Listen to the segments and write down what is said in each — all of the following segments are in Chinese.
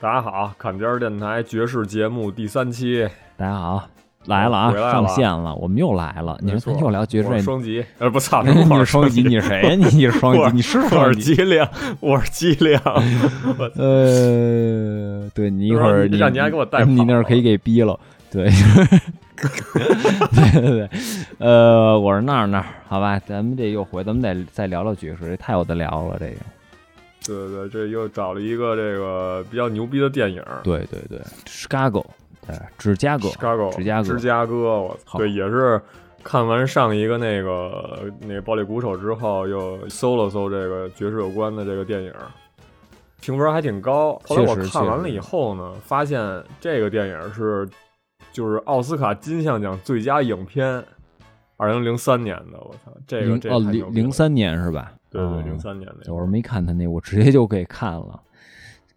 大家好，侃天电台爵士节目第三期。大家好，来了啊，了上线了，我们又来了。你说又聊爵士双极，呃，不操，你我是双极，你是谁呀？你是双我击，你是我双是机击？灵，我是机灵，呃，对你一会儿你让你还给我带你那儿可以给逼了。对，对对对，呃，我是那儿那儿，好吧，咱们这又回，咱们得再聊聊爵士，这太有的聊了，这个。对对对，这又找了一个这个比较牛逼的电影，对对对，Chicago，对，芝加哥芝加哥芝加哥，我操，对，也是看完上一个那个那个暴力鼓手之后，又搜了搜这个爵士有关的这个电影。评分还挺高，后来我看完了以后呢，发现这个电影是就是奥斯卡金像奖最佳影片，二零零三年的，我操，这个这零哦太牛逼了。零零，三年是吧？对对，哦零三年的，我是没看他那，我直接就给看了，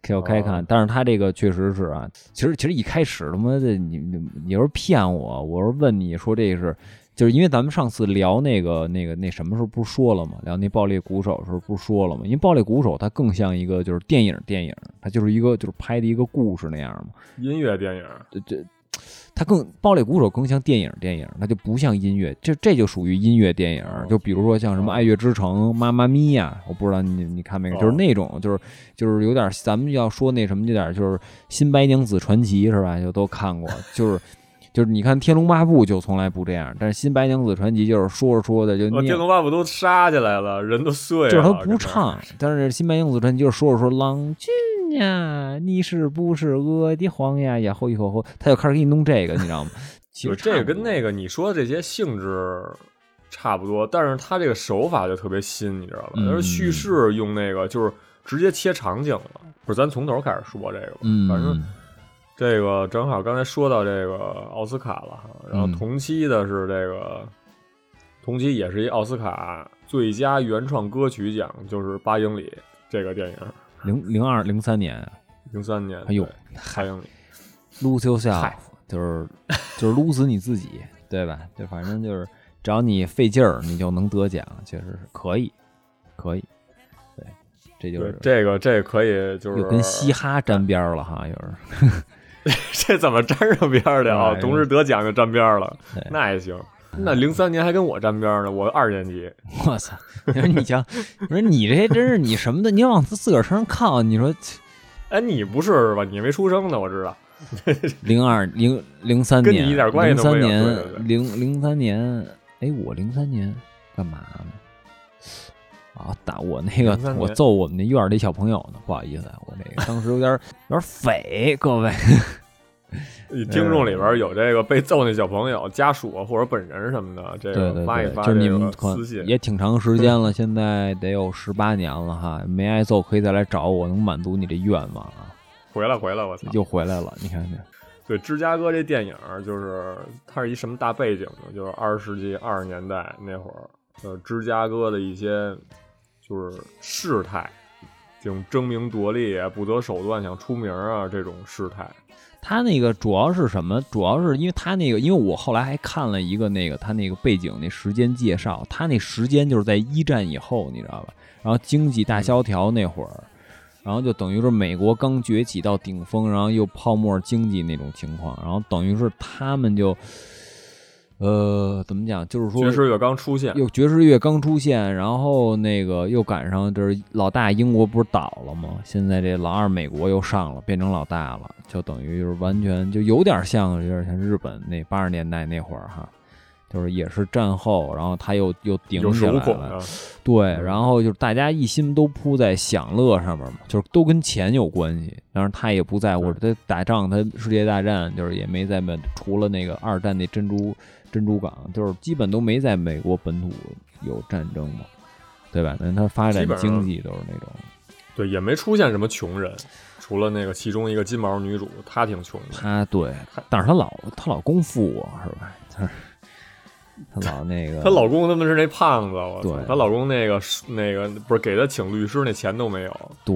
给我开看。哦但是他这个确实是啊，其实其实一开始他妈的你你你要是骗我，我是问你说这是，就是因为咱们上次聊那个那个那什么时候不是说了吗？聊那暴力鼓手的时候不是说了吗？因为暴力鼓手它更像一个就是电影电影，它就是一个就是拍的一个故事那样嘛。音乐电影，这这，它更暴力鼓手更像电影电影，它就不像音乐，这这就属于音乐电影。就比如说像什么《爱乐之城》《妈妈咪呀》，我不知道你你看没有，就是那种就是就是有点咱们要说那什么，有点就是《新白娘子传奇》是吧？就都看过，就是。就是你看《天龙八部》就从来不这样，但是《新白娘子传奇》就是说着说着就我天龙八部都杀起来了，人都碎了，就是他不唱，但是《新白娘子传奇》就是说着说郎君呀，你是不是我的皇呀呀？后一口后，他就开始给你弄这个，你知道吗？其实就这个跟那个你说的这些性质差不多，但是他这个手法就特别新，你知道吧？嗯他是叙事用那个就是直接切场景了，不是？咱从头开始说这个吧，嗯，反正这个正好刚才说到这个奥斯卡了，然后嗯。同期的是这个，同期也是一奥斯卡最佳原创歌曲奖，就是八英里这个电影，零零二零三年零三年，哎呦对八英里，，lose yourself 就是就是撸死你自己，对吧？就反正就是只要你费劲儿，你就能得奖，确实是可以，可以，对，这就是这个这个可以就是又跟嘻哈沾边儿了哈，有时 这怎么沾上边儿的啊？哎同时得奖就沾边儿了，那也行。那零三年还跟我沾边儿呢，我二年级。我操！你说你瞧，我说你这真是你什么的，你往自个儿身上靠，你说哎，你不是吧？你没出生呢，我知道。零二零零三跟你年，一点关系都没有零零三年，哎，我零三年干嘛呢？啊，打我那个我揍我们那院儿里小朋友呢，不好意思，啊，我那个当时有点有点匪，各位，你听众里边有这个被揍那小朋友家属或者本人什么的，这个发一发，就是你们可私信。也挺长时间了，现在得有十八年了哈，没挨揍可以再来找我，能满足你这愿望啊，回来回来，我操！又回来了，你看看。对芝加哥这电影，就是它是一什么大背景呢？就是二十世纪二十年代那会儿，呃，芝加哥的一些就是事态，这种争名夺利啊、不择手段想出名啊这种事态。他那个主要是什么？主要是因为他那个，因为我后来还看了一个那个他那个背景那时间介绍，他那时间就是在一战以后，你知道吧？然后经济大萧条那会儿，然后就等于是美国刚崛起到顶峰，然后又泡沫经济那种情况，然后等于是他们就，呃，怎么讲？就是说爵士乐刚出现，又爵士乐刚出现，然后那个又赶上就是老大英国不是倒了吗？现在这老二美国又上了，变成老大了，就等于就是完全就有点像，有点像日本那八十年代那会儿哈，就是也是战后，然后他又又顶起来了，对，嗯然后就是大家一心都扑在享乐上面嘛，就是都跟钱有关系。但是他也不在乎，他打仗，他世界大战就是也没在美，除了那个二战那珍珠珍珠港，就是基本都没在美国本土有战争嘛，对吧？那他发展经济都是那种，对，也没出现什么穷人，除了那个其中一个金毛女主，她挺穷的。她对，但是她老她老公富啊，是吧？她她老那个，她老公他们是那胖子，我操对她老公那个那个不是给她请律师那钱都没有，对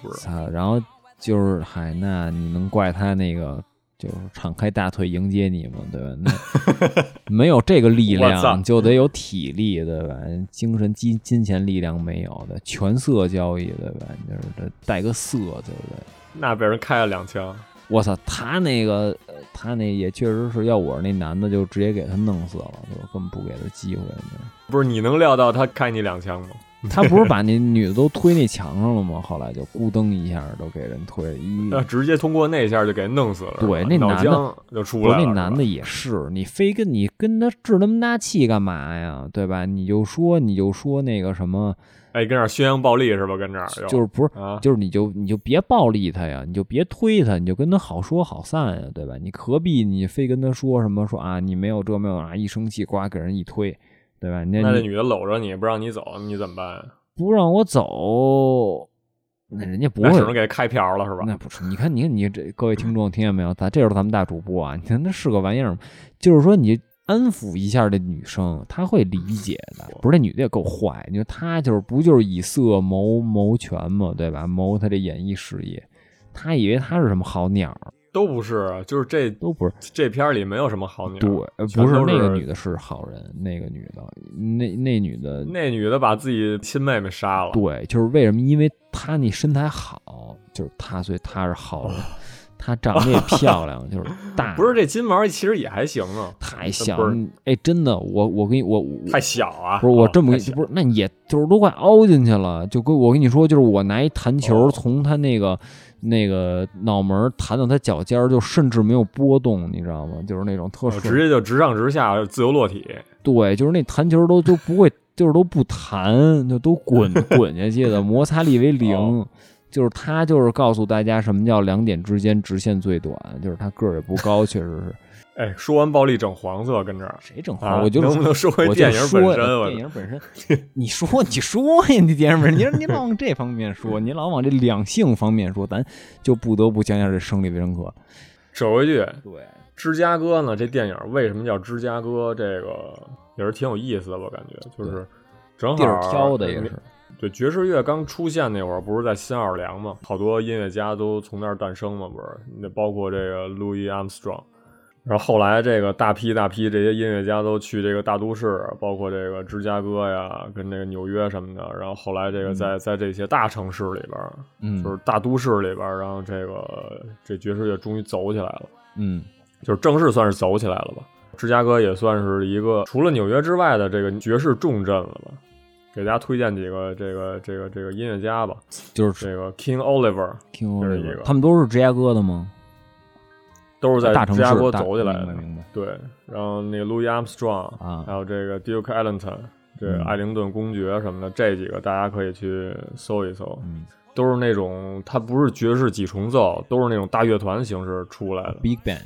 不是操，然后就是嗨，那你能怪她那个？就是敞开大腿迎接你嘛，对吧？那 没有这个力量，就得有体力，对吧？精神金金钱力量没有的，全色交易，对吧？就是这带个色，对不对？那被人开了两枪。我操，他那个，呃他那也确实是要我是那男的，就直接给他弄死了，就根本不给他机会。不是你能料到他开你两枪吗？他不是把那女的都推那墙上了吗？后来就咕噔一下都给人推，一那直接通过那一下就给弄死了。对那男的就出来了。那男的也是，你非跟你跟他置那么大气干嘛呀？对吧？你就说你就说那个什么，哎，跟这儿宣扬暴力是吧？跟这儿就是不是啊，就是你就你就别暴力他呀，你就别推他，你就跟他好说好散呀，对吧？你何必你非跟他说什么说啊？你没有这没有啊？一生气呱给人一推，对吧？那那女的搂着你不让你走，你怎么办呀？不让我走，那人家不会那只能给开瓢了是吧？那不是，你看，你看，你这各位听众听见没有？咱这是咱们大主播啊，你看那是个玩意儿吗，就是说你安抚一下这女生，她会理解的。不是，这女的也够坏，你说她就是不就是以色谋谋权嘛，对吧？谋她这演艺事业，她以为她是什么好鸟儿，都不是，就是这都不是。这片儿里没有什么好鸟。对，呃不是那个女的是好人，那个女的，那那女的那女的把自己亲妹妹杀了。对，就是为什么？因为她那身材好，就是她，所以她是好人。她长得也漂亮，就是大，不是这金毛其实也还行啊，太像不是哎，真的，我我跟你我我太小啊。不是我这么跟你不是，那也就是都快凹进去了，就跟我跟你说，就是我拿一弹球哦从他那个那个脑门儿弹到他脚尖儿，就甚至没有波动，你知道吗？就是那种特殊，直接就直上直下，自由落体。对，就是那弹球都都不会，就是都不弹，就都滚 滚下去的，摩擦力为零。哦就是他，就是告诉大家什么叫两点之间直线最短，就是他个儿也不高，确实是。哎，说完暴力整黄色，跟这儿谁整啊，话？我就能不能说回电影本身？我电影本身，你说你说呀，你电影本身，你说你老往这方面说，你老往这两性方面说，咱就不得不讲讲这生理卫生课。扯回去，对，芝加哥呢，这电影为什么叫芝加哥？这个也是挺有意思的，我感觉就是正好地儿挑的也是。对，爵士乐刚出现那会儿，不是在新奥尔良吗，好多音乐家都从那儿诞生嘛，不是？那包括这个 Louis Armstrong，然后后来这个大批大批这些音乐家都去这个大都市，包括这个芝加哥呀，跟这个纽约什么的。然后后来这个在、在这些大城市里边，嗯，就是大都市里边，然后这个这爵士乐终于走起来了。嗯，就是正式算是走起来了吧。芝加哥也算是一个除了纽约之外的这个爵士重镇了吧。给大家推荐几个这个这个这个音乐家吧，就是这个 King Oliver，King Oliver，他们都是芝加哥的吗？都是在大城市芝加哥走起来的明白。对，然后那个 Louis Armstrong 啊还有这个 Duke Ellington，这艾灵顿公爵什么的，这几个大家可以去搜一搜，嗯都是那种它不是爵士几重奏，都是那种大乐团形式出来的。，Big Band。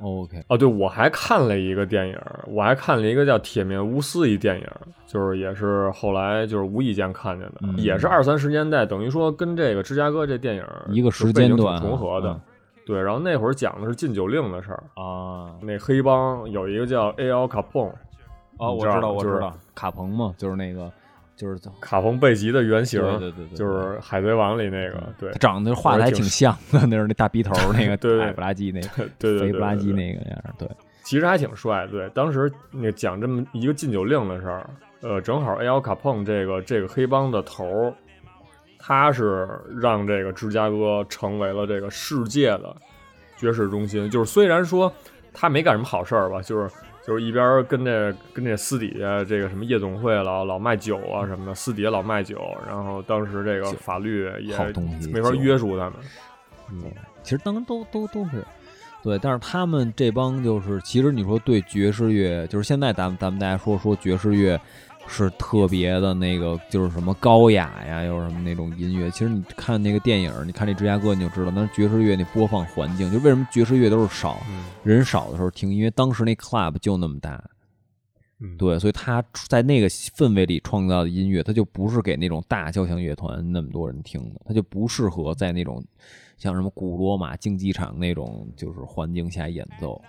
OK，哦，对，我还看了一个电影，我还看了一个叫《铁面无私》一电影，就是也是后来就是无意间看见的，嗯也是二三十年代，等于说跟这个芝加哥这电影一个时间段啊重合的。嗯对，然后那会儿讲的是禁酒令的事儿，啊，那黑帮有一个叫 A.L. 卡彭，哦，我知道，我知道，卡彭嘛，就是那个，就是卡彭贝吉的原型，对对对对，就是《海贼王》里那个，对他长得画的还挺像的，那是那大鼻头那个对对矮不拉几那个对对不拉几那个样，对，其实还挺帅。对，当时那讲这么一个禁酒令的事儿，呃，正好 A.L. 卡彭这个这个黑帮的头儿，他是让这个芝加哥成为了这个世界的爵士中心。就是虽然说他没干什么好事儿吧，就是就是一边儿跟这跟这私底下这个什么夜总会老老卖酒啊什么的，私底下老卖酒，然后当时这个法律也没法约束他们。嗯，其实当然都都都是。对，但是他们这帮就是，其实你说对爵士乐，就是现在咱们咱们大家说说爵士乐是特别的那个，就是什么高雅呀，又是什么那种音乐。其实你看那个电影，你看这芝加哥，你就知道，那爵士乐那播放环境，就为什么爵士乐都是少嗯人少的时候听，因为当时那 club 就那么大，嗯，对，所以他在那个氛围里创造的音乐，他就不是给那种大交响乐团那么多人听的，他就不适合在那种像什么古罗马竞技场那种就是环境下演奏，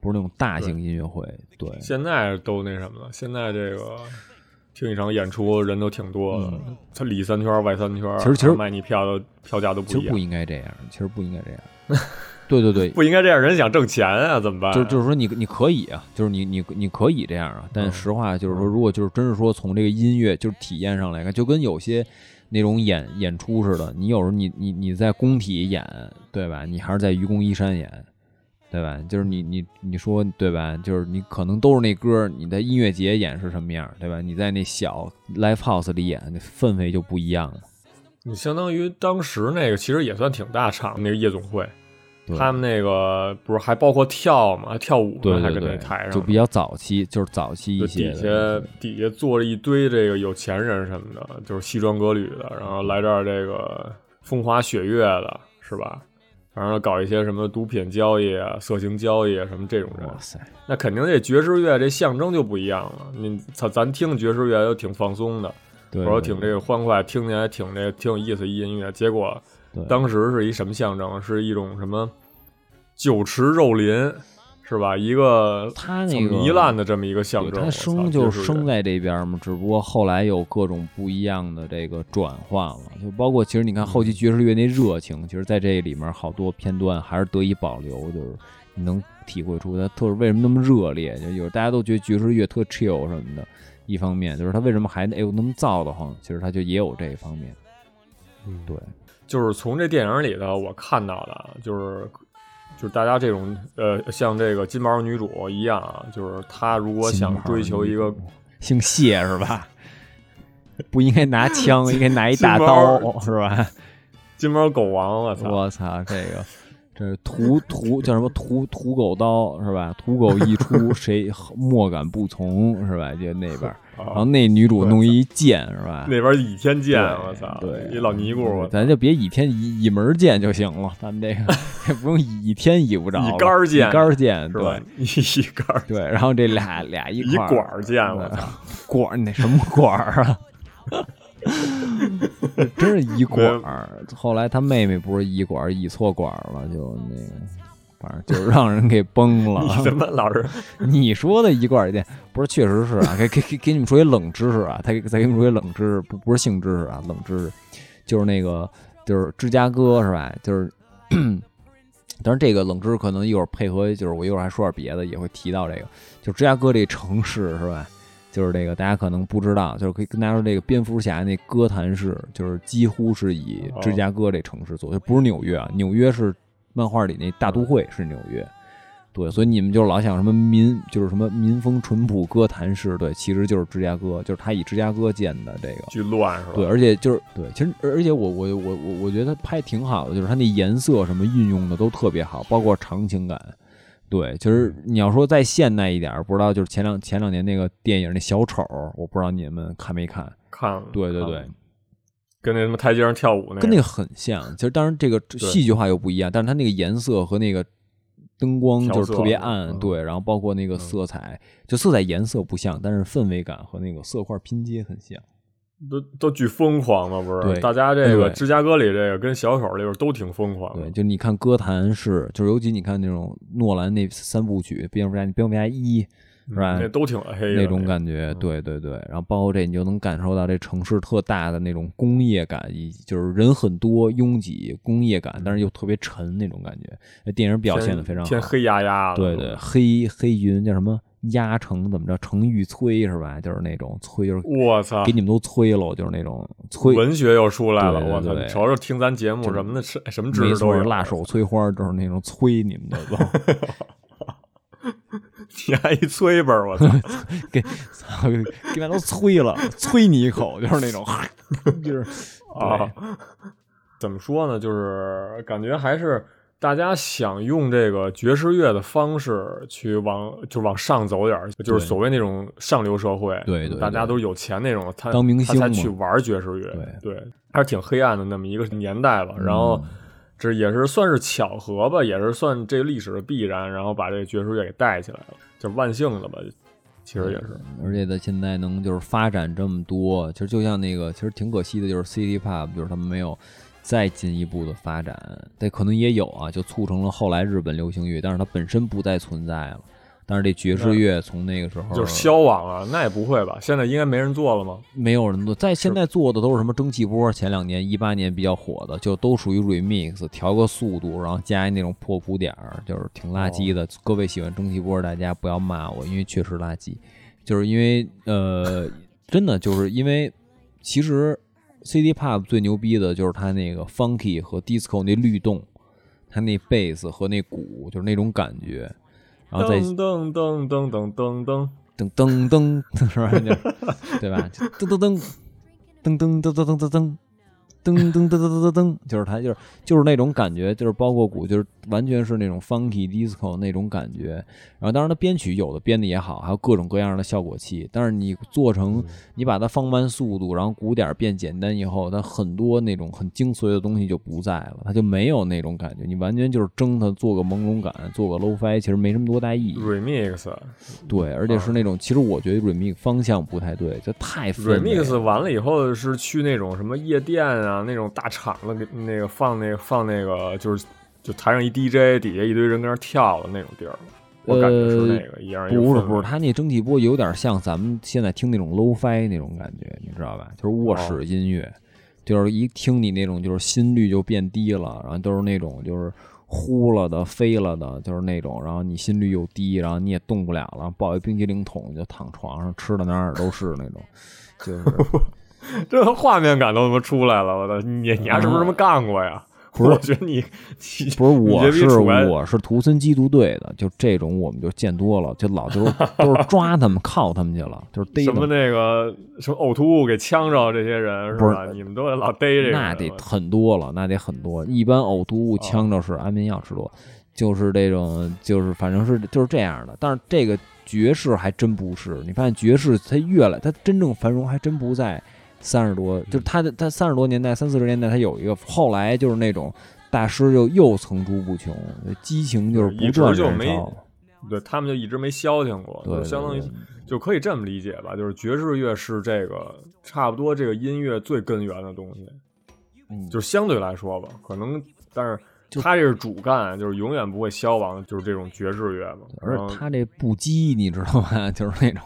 不是那种大型音乐会。对，现在都那什么了，现在这个听一场演出人都挺多的，他里三圈外三圈，嗯其实其实卖你票的票价都不一样。其实不，应该这样，其实不应该这样。对对对，不应该这样，人想挣钱啊，怎么办？就就是说你你可以啊，就是你你你可以这样啊，但嗯。实话就是说，如果就是真是说从这个音乐就是体验上来看，就跟有些那种演演出似的，你有时候你你你在工体演，对吧？你还是在愚公移山演，对吧？就是你你你说对吧？就是你可能都是那歌，你在音乐节演是什么样，对吧？你在那小 live house 里演，那氛围就不一样了。你相当于当时那个其实也算挺大场那个夜总会，他们那个不是还包括跳嘛，还跳舞呢，还跟那台上，就比较早期，就是早期一些底下底下坐着一堆这个有钱人什么的，就是西装革履的，然后来这儿这个风花雪月的，是吧？然后搞一些什么毒品交易啊、色情交易啊什么这种人哇，塞，那肯定这爵士乐这象征就不一样了。你操，咱听爵士乐都挺放松的，或者挺这个欢快，听起来挺这个挺有意思一音乐。结果当时是一什么象征？是一种什么酒池肉林，是吧？一个他那个糜烂的这么一个象，征。他生就生在这边嘛，只不过后来有各种不一样的这个转换了，就包括其实你看后期爵士乐那热情，其实在这里面好多片段还是得以保留，就是你能体会出它特为什么那么热烈，就有大家都觉得爵士乐特 chill 什么的，一方面就是他为什么还哎呦那么燥的慌，其实他就也有这一方面，嗯对，就是从这电影里头我看到的，就是就是大家这种呃，像这个金毛女主一样啊，就是她如果想追求一个姓谢是吧？不应该拿枪，应该拿一大刀是吧？金毛狗王，我操，我操，这个这是土土叫什么屠屠狗刀是吧？屠狗一出，谁莫敢不从是吧？就那边儿，然后啊、那女主弄一剑是吧？那边倚天剑，我操，对，一老尼姑，咱就别倚天倚倚门剑就行了，咱们这个 也不用倚天倚不着，倚杆儿剑倚杆儿剑是吧？对？一杆儿对，然后这俩俩一一块儿。管儿剑，我操，管儿那什么管儿啊？真是一管儿。后来他妹妹不是一管儿一错管儿了，就那个，反正就是让人给崩了。你怎么老是 你说的一罐儿店不是，确实是啊，给给给给你们说一冷知识啊，再再给你们说一冷知识，不不是性知识啊，冷知识，就是那个就是芝加哥是吧？就是，当然这个冷知识可能一会儿配合，就是我一会儿还说点别的，也会提到这个，就芝加哥这城市是吧？就是这个大家可能不知道，就是可以跟大家说，这个蝙蝠侠那哥谭市，就是几乎是以芝加哥这城市作为不是纽约啊，纽约是漫画里那大都会是纽约。对，所以你们就老想什么民，就是什么民风淳朴哥谭市，对，其实就是芝加哥，就是他以芝加哥建的这个，巨乱是吧？对，而且就是对，其实而且我我我我我觉得他拍挺好的，就是他那颜色什么运用的都特别好，包括场景感。对，其实你要说再现代一点，不知道就是前两前两年那个电影那小丑，我不知道你们看没看？看了，对对对跟那什么台阶上跳舞那跟那个很像。其实当然这个戏剧化又不一样，但是它那个颜色和那个灯光就是特别暗，对，然后包括那个色彩，就色彩颜色不像，但是氛围感和那个色块拼接很像。都都巨疯狂嘛，不对是？大家这个对芝加哥里这个跟小丑里边都挺疯狂对，的，就你看歌坛是，就是尤其你看那种诺兰那三部曲《蝙蝠侠》《蝙蝠侠一》是吧？嗯那都挺黑的那种感觉，对对对，然后包括这，你就能感受到这城市特大的那种工业感，以及就是人很多、拥挤、工业感，但是又特别沉那种感觉。那电影表现的非常好，天黑压压的，对对，黑黑云叫什么压成怎么着？成玉摧是吧？就是那种摧，就是我操给，你们都摧了，就是那种摧。文学又出来了，我操！瞅瞅听咱节目什么的，什什么知识都是。辣手摧花就是那种摧你们的都，你还一催吧儿，我操！给操给给们都催了，催你一口，就是那种，就是啊，怎么说呢？就是感觉还是大家想用这个爵士乐的方式去往就往上走点儿，就是所谓那种上流社会，对对对大家都是有钱那种，他当明星他才去玩爵士乐，对对，还是挺黑暗的那么一个年代吧。然后嗯这也是算是巧合吧，也是算这历史的必然，然后把这个爵士乐给带起来了，就万幸了吧。其实也是。而且它现在能就是发展这么多，其实就像那个，其实挺可惜的，就是 City Pop，就是他们没有再进一步的发展。但可能也有啊，就促成了后来日本流行乐，但是它本身不再存在了。但是这爵士乐从那个时候就是消亡了，那也不会吧？现在应该没人做了吗？没有人做，在现在做的都是什么蒸汽波？前两年一八年比较火的，就都属于 remix，调个速度，然后加一那种破鼓点儿，就是挺垃圾的。各位喜欢蒸汽波，大家不要骂我，因为确实垃圾。就是因为呃，真的就是因为其实 CD pop 最牛逼的就是它那个 funky 和 disco 那律动，它那贝斯和那鼓就是那种感觉。然后再咚咚咚咚咚咚噔噔噔噔，是吧？就对吧？噔噔噔噔噔噔噔噔噔噔。噔噔噔噔噔噔噔，就是它，就是就是那种感觉，就是包括鼓，就是完全是那种 funky disco 那种感觉。然后当然它编曲有的编的也好，还有各种各样的效果器。但是你做成，你把它放慢速度，然后鼓点变简单以后，它很多那种很精髓的东西就不在了，它就没有那种感觉。你完全就是蒸它，做个朦胧感，做个 low fi，其实没什么多大意义。remix 对，而且是那种，其实我觉得 remix 方向不太对，就太 remix 完了以后是去那种什么夜店啊。啊，那种大场子给那个放那个放那个，就是就台上一 DJ，底下一堆人跟那跳的那种地儿，我感觉是那个一样。不是不是，他那蒸汽波有点像咱们现在听那种 low fi 那种感觉，你知道吧？就是卧室音乐，就是一听你那种就是心率就变低了，然后都是那种就是呼了的、飞了的，就是那种，然后你心率又低，然后你也动不了了，抱一冰激凌桶就躺床上吃的哪儿都是那种，就是。这画面感都他妈出来了！我的，你你还是不是这么干过呀？不是，我觉得你 不是，我是我是图森缉毒队的，就这种我们就见多了，就老就是都是抓他们、铐他们去了，就是逮什么那个什么呕吐物给呛着这些人是吧？你们都得老逮这个，那得很多了，那得很多。一般呕吐物呛着是安眠药吃多，就是这种，就是反正是就是这样的。但是这个爵士还真不是，你发现爵士它越来它真正繁荣还真不在。三十多，就是他的他三十多年代三四十年代，他有一个，后来就是那种大师就又层出不穷，激情就是不断燃烧。对他们就一直没消停过，就相当于就可以这么理解吧，就是爵士乐是这个差不多这个音乐最根源的东西，嗯，就是相对来说吧，可能但是他这是主干，就是永远不会消亡，就是这种爵士乐嘛。而他这不羁，你知道吗？就是那种。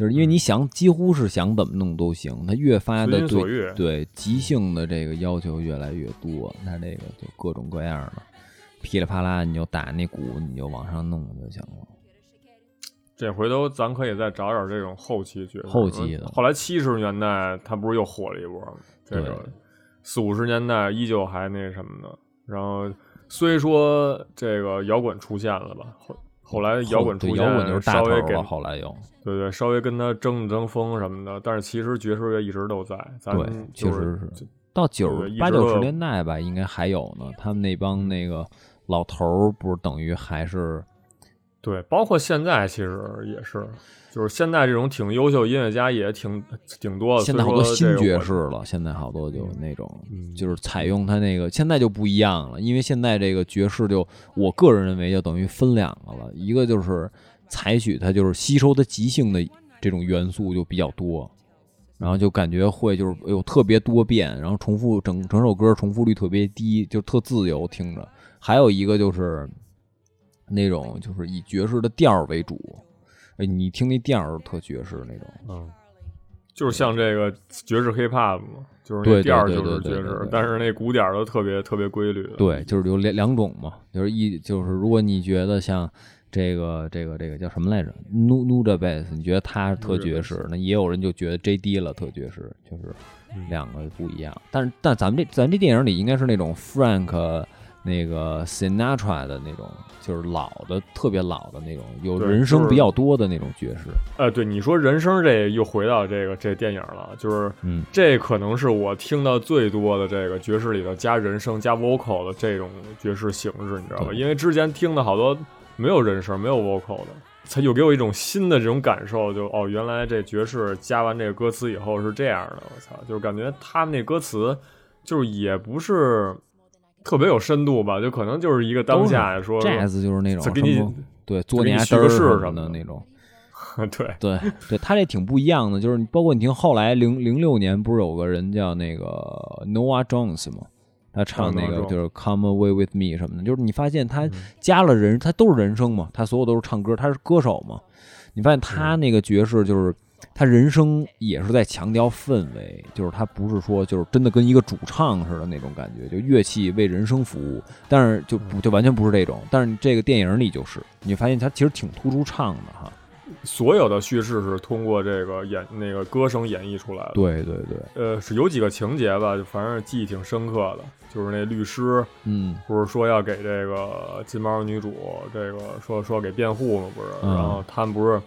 就是因为你想，几乎是想怎么弄都行。他越发的对对即兴的这个要求越来越多，他这个就各种各样的噼里啪啦，你就打那鼓，你就往上弄就行了。这回头咱可以再找找这种后期角色。后期的，后来七十年代他不是又火了一波吗？这个四五十年代依旧还那什么呢？然后虽说这个摇滚出现了吧。后来摇滚出现，摇滚就是稍微给后来有，对对，稍微跟他争争风什么的，但是其实爵士乐一直都在。对，确实是到九八九十年代吧，应该还有呢。他们那帮那个老头儿，不是等于还是对，包括现在其实也是。就是现在这种挺优秀音乐家也挺挺多的，现在好多新爵士了，现在好多就那种，就是采用他那个，现在就不一样了，因为现在这个爵士就我个人认为就等于分两个了，一个就是采取它就是吸收它即兴的这种元素就比较多，然后就感觉会就是有特别多变，然后重复整整首歌重复率特别低，就特自由听着，还有一个就是那种就是以爵士的调为主。哎，你听那调儿特爵士那种，嗯，就是像这个爵士 hiphop 嘛，就是那调儿就是爵士，但是那鼓点儿都特别特别规律。对，就是有两两种嘛，就是一就是如果你觉得像这个这个这个叫什么来着，nu nu 的 bass，你觉得它特爵士，那也有人就觉得 J D 了特爵士，就是两个不一样。但是但咱们这咱这电影里应该是那种 Frank。那个 Sinatra 的那种，就是老的、特别老的那种，有人声比较多的那种爵士。呃，对，你说人声，这又回到这个这电影了，就是，嗯，这可能是我听到最多的这个爵士里头加人声、加 vocal 的这种爵士形式，你知道吧？因为之前听的好多没有人声、没有 vocal 的，它又给我一种新的这种感受，就哦，原来这爵士加完这个歌词以后是这样的，我操，就是感觉他们那歌词就是也不是。特别有深度吧，就可能就是一个当下说，jazz 就是那种给你对做你个事什么的那种，对，对对，他这挺不一样的，就是包括你听后来零零六年不是有个人叫那个 Noah Jones 吗？他唱那个就是 Come Away with Me 什么的，就是你发现他嗯加了人，他都是人声嘛，他所有都是唱歌，他是歌手嘛。你发现他那个爵士就是他人声也是在强调氛围，就是他不是说就是真的跟一个主唱似的那种感觉，就乐器为人声服务，但是就不就完全不是这种。但是这个电影里就是，你发现他其实挺突出唱的哈。所有的叙事是通过这个演那个歌声演绎出来的。对对对，呃，是有几个情节吧，就反正记忆挺深刻的，就是那律师嗯不是说要给这个金毛女主这个说说给辩护嘛，不是？嗯然后他们不是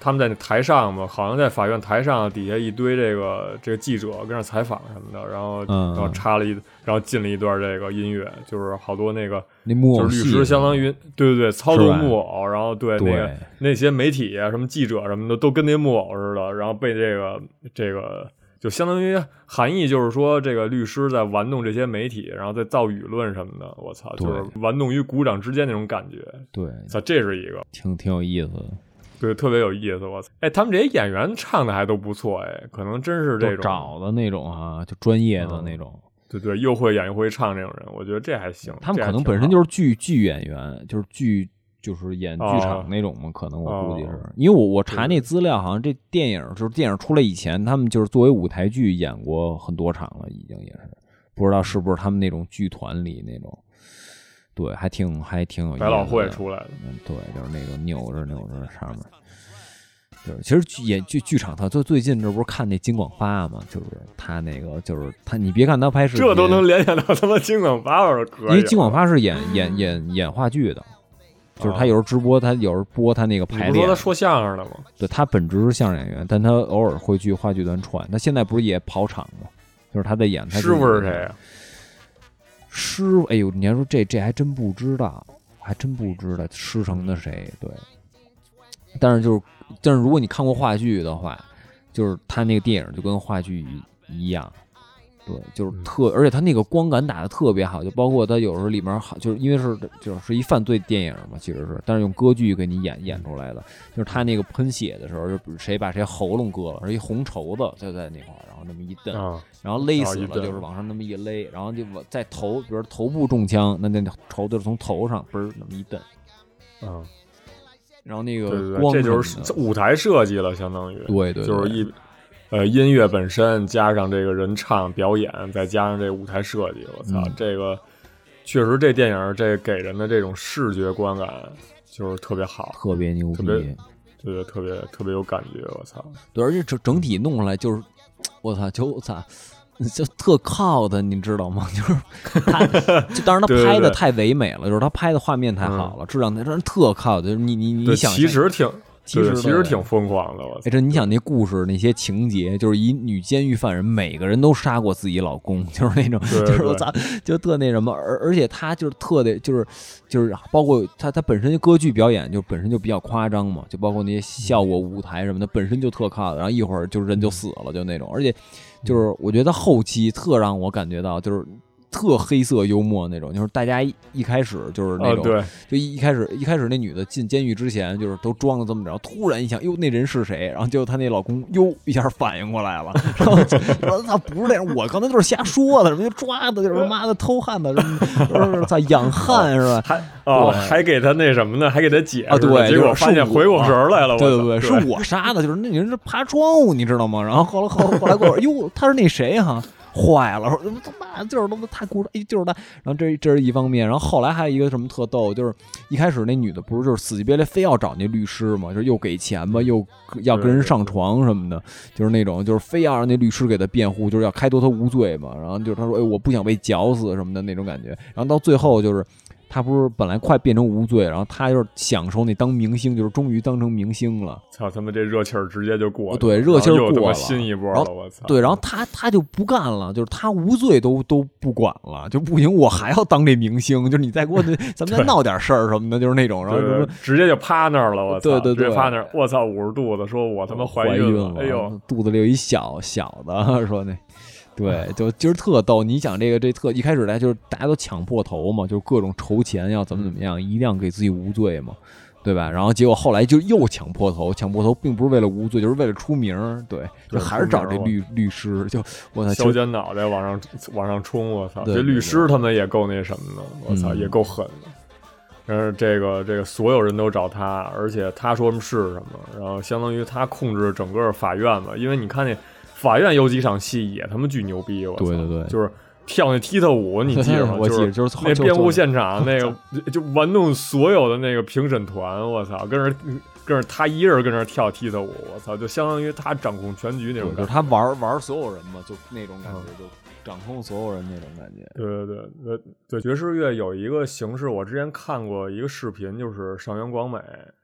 他们在那台上嘛，好像在法院台上底下一堆这个这个记者跟那采访什么的，然后、嗯。然后插了一，然后进了一段这个音乐，就是好多那个那木偶就是律师相当于对对对操纵木偶，然后对那个对那些媒体啊什么记者什么的都跟那木偶似的，然后被这个这个就相当于含义就是说这个律师在玩弄这些媒体，然后在造舆论什么的，我操，就是玩弄于股掌之间那种感觉，对，操，这是一个。挺挺有意思的。对，特别有意思，我操！哎，他们这些演员唱的还都不错，哎，可能真是这种，找的那种啊、就专业的嗯那种。对对，又会演又会唱这种人，我觉得这还行。他们可能本身就是剧剧演员，就是剧就是演剧哦场那种嘛，可能我估计是哦，因为我我查那资料，好像这电影就是电影出来以前，他们就是作为舞台剧演过很多场了，已经也是，不知道是不是他们那种剧团里那种，对，还挺还挺有意思的。百老汇出来的，嗯，对，就是那个扭着扭着上面。就是，其实剧演剧剧场，他就最近这不是看那金广发嘛，就是他那个，就是他，你别看他拍视频，这都能联想到他妈金广发，我说可以了。因为金广发是演演演演话剧的，就是他有时候直播，他有时候播他那个排练他，说相声的吗？对他本职是相声演员，但他偶尔会去话剧团串。他现在不是也跑场吗？就是他在演，他师傅是谁啊？师傅，哎呦，你还说这这还真不知道，还真不知道师承的谁。对，但是就是，但是如果你看过话剧的话，就是他那个电影就跟话剧一样。对，就是嗯。特，而且他那个光感打的特别好，就包括他有时候里面好，就是因为是就是一犯罪电影嘛，其实是，但是用歌剧给你演演出来的，就是他那个喷血的时候，就谁把谁喉咙割了，是一红绸子就在那块儿，然后那么一蹬，啊，然后勒死了，就是往上那么一勒，然后就往在头，比如头部中枪，那那绸子从头上嘣儿那么一蹬，啊，然后那个对对这就是舞台设计了，相当于对对，对就是一呃音乐本身加上这个人唱表演，再加上这舞台设计，我操，嗯这个确实这电影这给人的这种视觉观感就是特别好，特别牛逼特，别对，特别特别有感觉，我操，对，而且整整体弄出来就是，我操，就我操。就特靠的，你知道吗？就是他，就当然他对对对拍的太唯美了，就是他拍的画面太好了，质量那真是特靠的。就是你你你，想，其实挺，其实其实挺疯狂的，我这你想那故事那些情节，就是一女监狱犯人，每个人都杀过自己老公，就是那种，对 对就是我操，就特那什么，而而且他就是特的，就是就是包括他他本身歌剧表演就本身就比较夸张嘛，就包括那些效果舞台什么的，本身就特靠的，然后一会儿就人就死了，就那种，而且就是我觉得后期特让我感觉到就是。特黑色幽默那种，就是大家一一开始就是那啊，种，对，就一一开始一开始那女的进监狱之前，就是都装的这么着，突然一想，哟，那人是谁？然后结果她那老公哟一下反应过来了，然后就说操，不是那样，我刚才就是瞎说的，什么就抓的，就是妈的偷汉子，什么就是操养汉是吧？还哦，还给他那什么呢？还给他解释啊对结果发现回过神儿来了，对我对对，操是我杀的，就是那人是爬窗户，你知道吗？然后后来后后来过会儿，哟，他是那谁哈、坏了，说他妈就是他妈太故意，哎，就是他。然后这这是一方面，然后后来还有一个什么特逗，就是一开始那女的不是就是死乞白赖非要找那律师嘛，就是又给钱嘛，又要跟人上床什么的，就是那种就是非要让那律师给他辩护，就是要开脱他无罪嘛。然后就是他说，哎，我不想被绞死什么的那种感觉。然后到最后就是。他不是本来快变成无罪，然后他就是享受那当明星，就是终于当成明星了。操他妈这热气儿直接就过去了，对热气儿过了新一波了，我操！对，然后他他就不干了，就是他无罪都都不管了，就不行，我还要当这明星，就是你再给我 咱们再闹点事儿什么的，就是那种，然后直接就趴那儿了，我操！对对对趴那儿，我操，捂着肚子说：“我他妈怀孕了，哎呦，，肚子里有一小小的，说那。对，就今儿特逗。你想这个这特一开始来就是大家都抢破头嘛，就是各种筹钱要怎么怎么样，一定要给自己无罪嘛。对吧？然后结果后来就又抢破头，抢破头并不是为了无罪，就是为了出名儿，对，就还是找这律律师，就我操，削尖脑袋往上往上冲，我操！这律师他们也够那什么的，我操，嗯也够狠的。但是这个这个所有人都找他，而且他说什么是什么，然后相当于他控制整个法院嘛。因为你看那法院有几场戏也他妈巨牛逼，我操！对对对就是跳那踢踏舞，你记着吗？我记着就就是就那辩护现场 那个就玩弄所有的那个评审团，我操，跟着跟着他一人跟着跳踢踏舞，我操，就相当于他掌控全局那种感觉。就是他玩玩所有人嘛，就那种感觉，嗯就掌控所有人那种感觉。对对对对对，爵士乐有一个形式，我之前看过一个视频，就是上原广美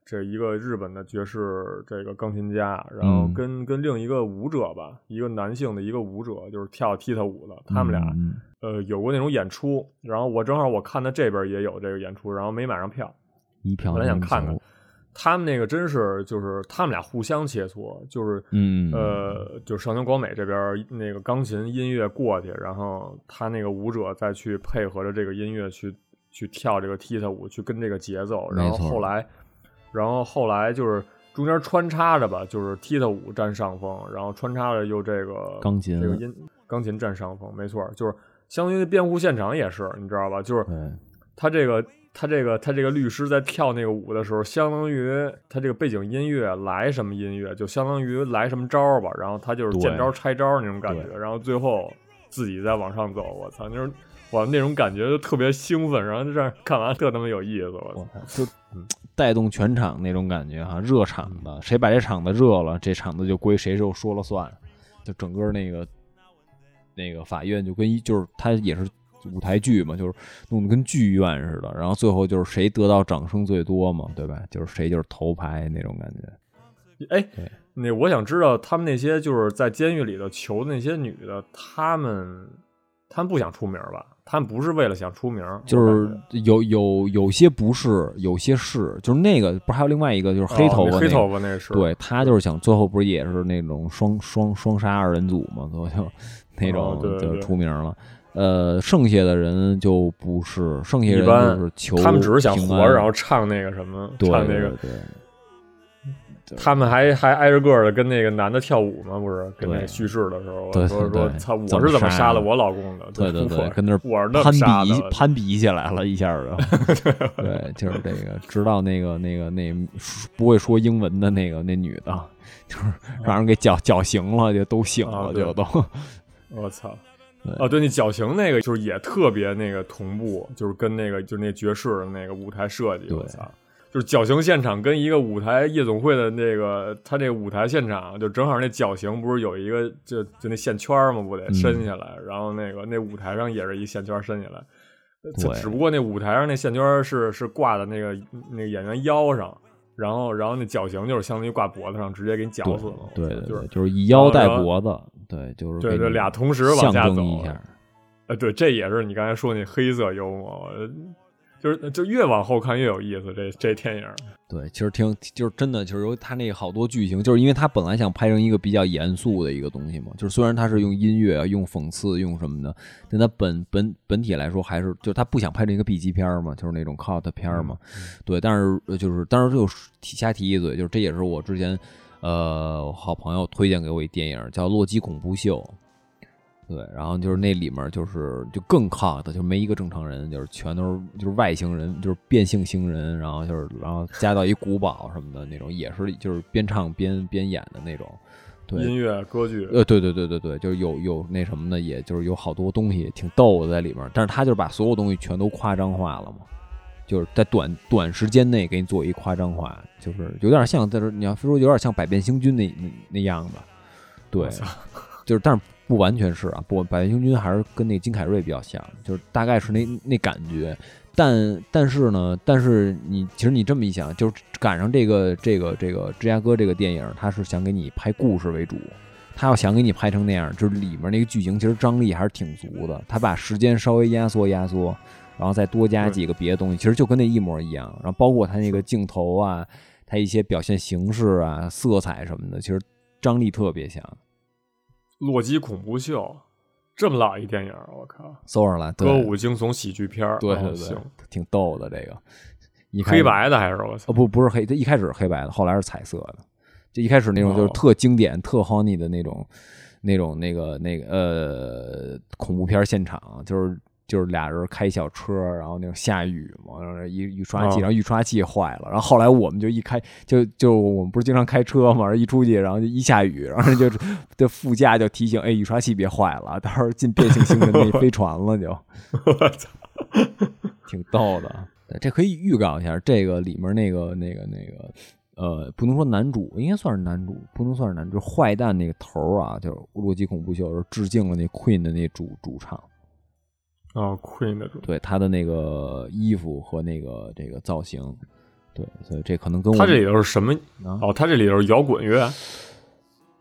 这一个日本的爵士这个钢琴家，然后嗯。跟、跟另一个舞者吧，一个男性的一个舞者，就是跳踢踏舞的，他们俩、嗯呃有过那种演出，然后我正好我看他这边也有这个演出，然后没买上票，一票本来想看看，他们那个真是就是他们俩互相切磋，就是嗯，呃，就是上原广美这边那个钢琴音乐过去，然后他那个舞者再去配合着这个音乐去去跳这个踢踏舞，去跟这个节奏，然后后来，然后后来就是中间穿插着吧，就是踢踏舞占上风，然后穿插着又这个钢琴这个音钢琴占上风，没错，就是相当于辩护现场也是，你知道吧？就是，他这个他这个他这个律师在跳那个舞的时候，相当于他这个背景音乐来什么音乐，就相当于来什么招儿吧，然后他就是见招拆招那种感觉，然后最后自己再往上走，我操，就是我那种感觉就特别兴奋，然后就这样看完特他妈有意思，我操，就带动全场那种感觉哈，热场子，谁把这场子热了，这场子就归谁就说了算，就整个那个那个法院就跟一就是他也是舞台剧嘛，就是弄得跟剧院似的，然后最后就是谁得到掌声最多嘛，对吧？就是谁就是头牌那种感觉。哎，那我想知道他们那些就是在监狱里头囚的那些女的，她们她们不想出名吧？她们不是为了想出名，就是有有有些不是，有些是，就是那个不是还有另外一个就是黑头发、那个。哦黑头发那是。对他就是想最后不是也是那种双双双杀二人组嘛，最 后就那种就出名了。呃，剩下的人就不是，剩下人就是求他们只是想活着，然后唱那个什么，对唱那个对他们还还挨着个儿的跟那个男的跳舞嘛，不是跟那对。叙事的时候，对说说操，我是怎么杀了我老公的？对对对，跟那儿我是那么攀比的，攀比起来了，一下子 对，就是这个，直到那个那个那不会说英文的那个那女的，就是让人给绞绞刑了，就都醒了，就都。我操对！哦，对，那绞刑那个就是也特别那个同步，就是跟那个就是那爵士的那个舞台设计，对我操！就是绞刑现场跟一个舞台夜总会的那个，他那舞台现场就正好那绞刑不是有一个就就那线圈儿吗？不得嗯伸下来，然后那个那舞台上也是一线圈伸下来，只不过那舞台上那线圈是是挂在那个那个演员腰上，然后然后那绞刑就是相当于挂脖子上，直接给你绞死了。对对对，就是就是以腰带脖子，对，就是对对，俩同时往下走征一下，呃，对，这也是你刚才说那黑色幽默，呃就是就越往后看越有意思。这这电影，对，其实挺就是真的，就是由他那好多剧情，就是因为他本来想拍成一个比较严肃的一个东西嘛，就是虽然他是用音乐、啊用讽刺、用什么的，但他本本本体来说还是就是他不想拍成一个 B 级片儿嘛，就是那种 cult 片儿嘛，对。但是呃就是当时就提瞎提一嘴，就是这也是我之前呃好朋友推荐给我一电影叫《洛基恐怖秀》。对，然后就是那里面就是就更 cult，就没一个正常人，就是全都是就是外星人，就是变性星人，然后就是然后加到一古堡什么的那种，也是就是边唱边边演的那种。对，音乐、歌剧，呃，对对对对对，就是有有那什么的，也就是有好多东西挺逗的在里面，但是他就是把所有东西全都夸张化了嘛，就是在短短时间内给你做一夸张化，就是有点像在这你要说有点像百变星君那那那样子，对就是但是不完全是啊，不，百变星君还是跟那金凯瑞比较像，就是大概是那那感觉。但但是呢，但是你其实你这么一想，就是赶上这个这个这个芝加哥这个电影，他是想给你拍故事为主，他要想给你拍成那样，就是里面那个剧情其实张力还是挺足的，他把时间稍微压缩压缩，然后再多加几个别的东西，其实就跟那一模一样。然后包括他那个镜头啊，他一些表现形式啊、色彩什么的，其实张力特别强。洛基恐怖秀，这么老一电影，我靠！搜上来，歌舞惊悚喜剧片儿，对对对挺逗的这个。一开始黑白的还是我操哦，不不是黑，一开始是黑白的，后来是彩色的。就一开始那种就是哦特经典、特 honey 的那种、那种、那个、那个呃恐怖片现场，就是就是俩人开小车，然后那种下雨嘛，然后一雨刷器，哦然后雨刷器坏了，然后后来我们就一开就就我们不是经常开车嘛，一出去，然后就一下雨，然后就这副驾就提醒，哎，雨刷器别坏了，到时候进变形星的那飞船了就。我操！挺逗的。这可以预告一下，这个里面那个那个那个呃，不能说男主，应该算是男主，不能算是男主，就是坏蛋那个头啊，就是《洛基恐怖秀》致敬了那 Queen 的那主主唱，哦，Queen 的主，对他的那个衣服和那个这个造型，对，所以这可能跟我们他这里头是什么？啊哦，他这里头是摇滚乐。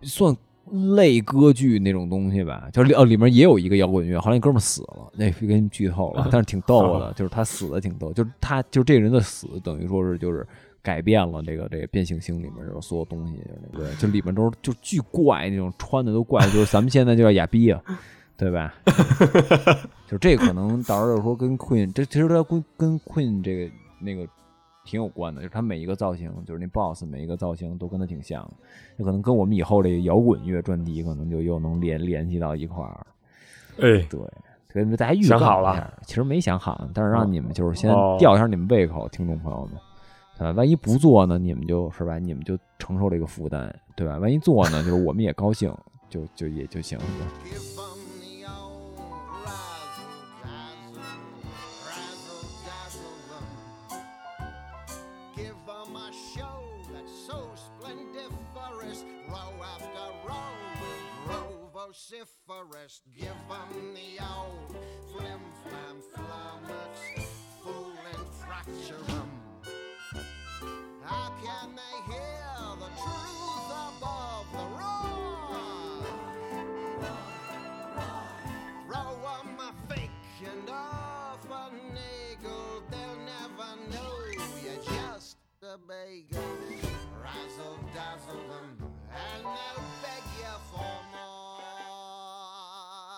算类歌剧那种东西吧，就是里哦里面也有一个摇滚乐，后来那哥们死了，那给你剧透了，但是挺逗的，就是他死的挺逗，就是他就是这个人的死等于说是就是改变了这个这个变形星里面的所有东西，就是那个就里面都是就巨怪那种穿的都怪，就是咱们现在就叫哑逼啊。对吧？就这可能到时候说跟 Queen，这其实它跟跟 Queen 这个那个挺有关的，就是他每一个造型，就是那 boss 每一个造型都跟他挺像的，这可能跟我们以后这个摇滚乐专题可能就又能联联系到一块儿。哎，对，跟大家预想好了告一下，其实没想好，但是让你们就是先哦吊一下你们胃口，听众朋友们。对吧？万一不做呢，你们就是吧，你们就承受这个负担，对吧？万一做呢，就是我们也高兴，就就也就行了。Vociferous. Give 'em the old flim flam flummets, fool and fracture 'em. How can they hear the truth above the roar? Throw 'em a fake and off a niggle. They'll never know you're just a bagel. Razzle dazzle them, and they'll beg you for more.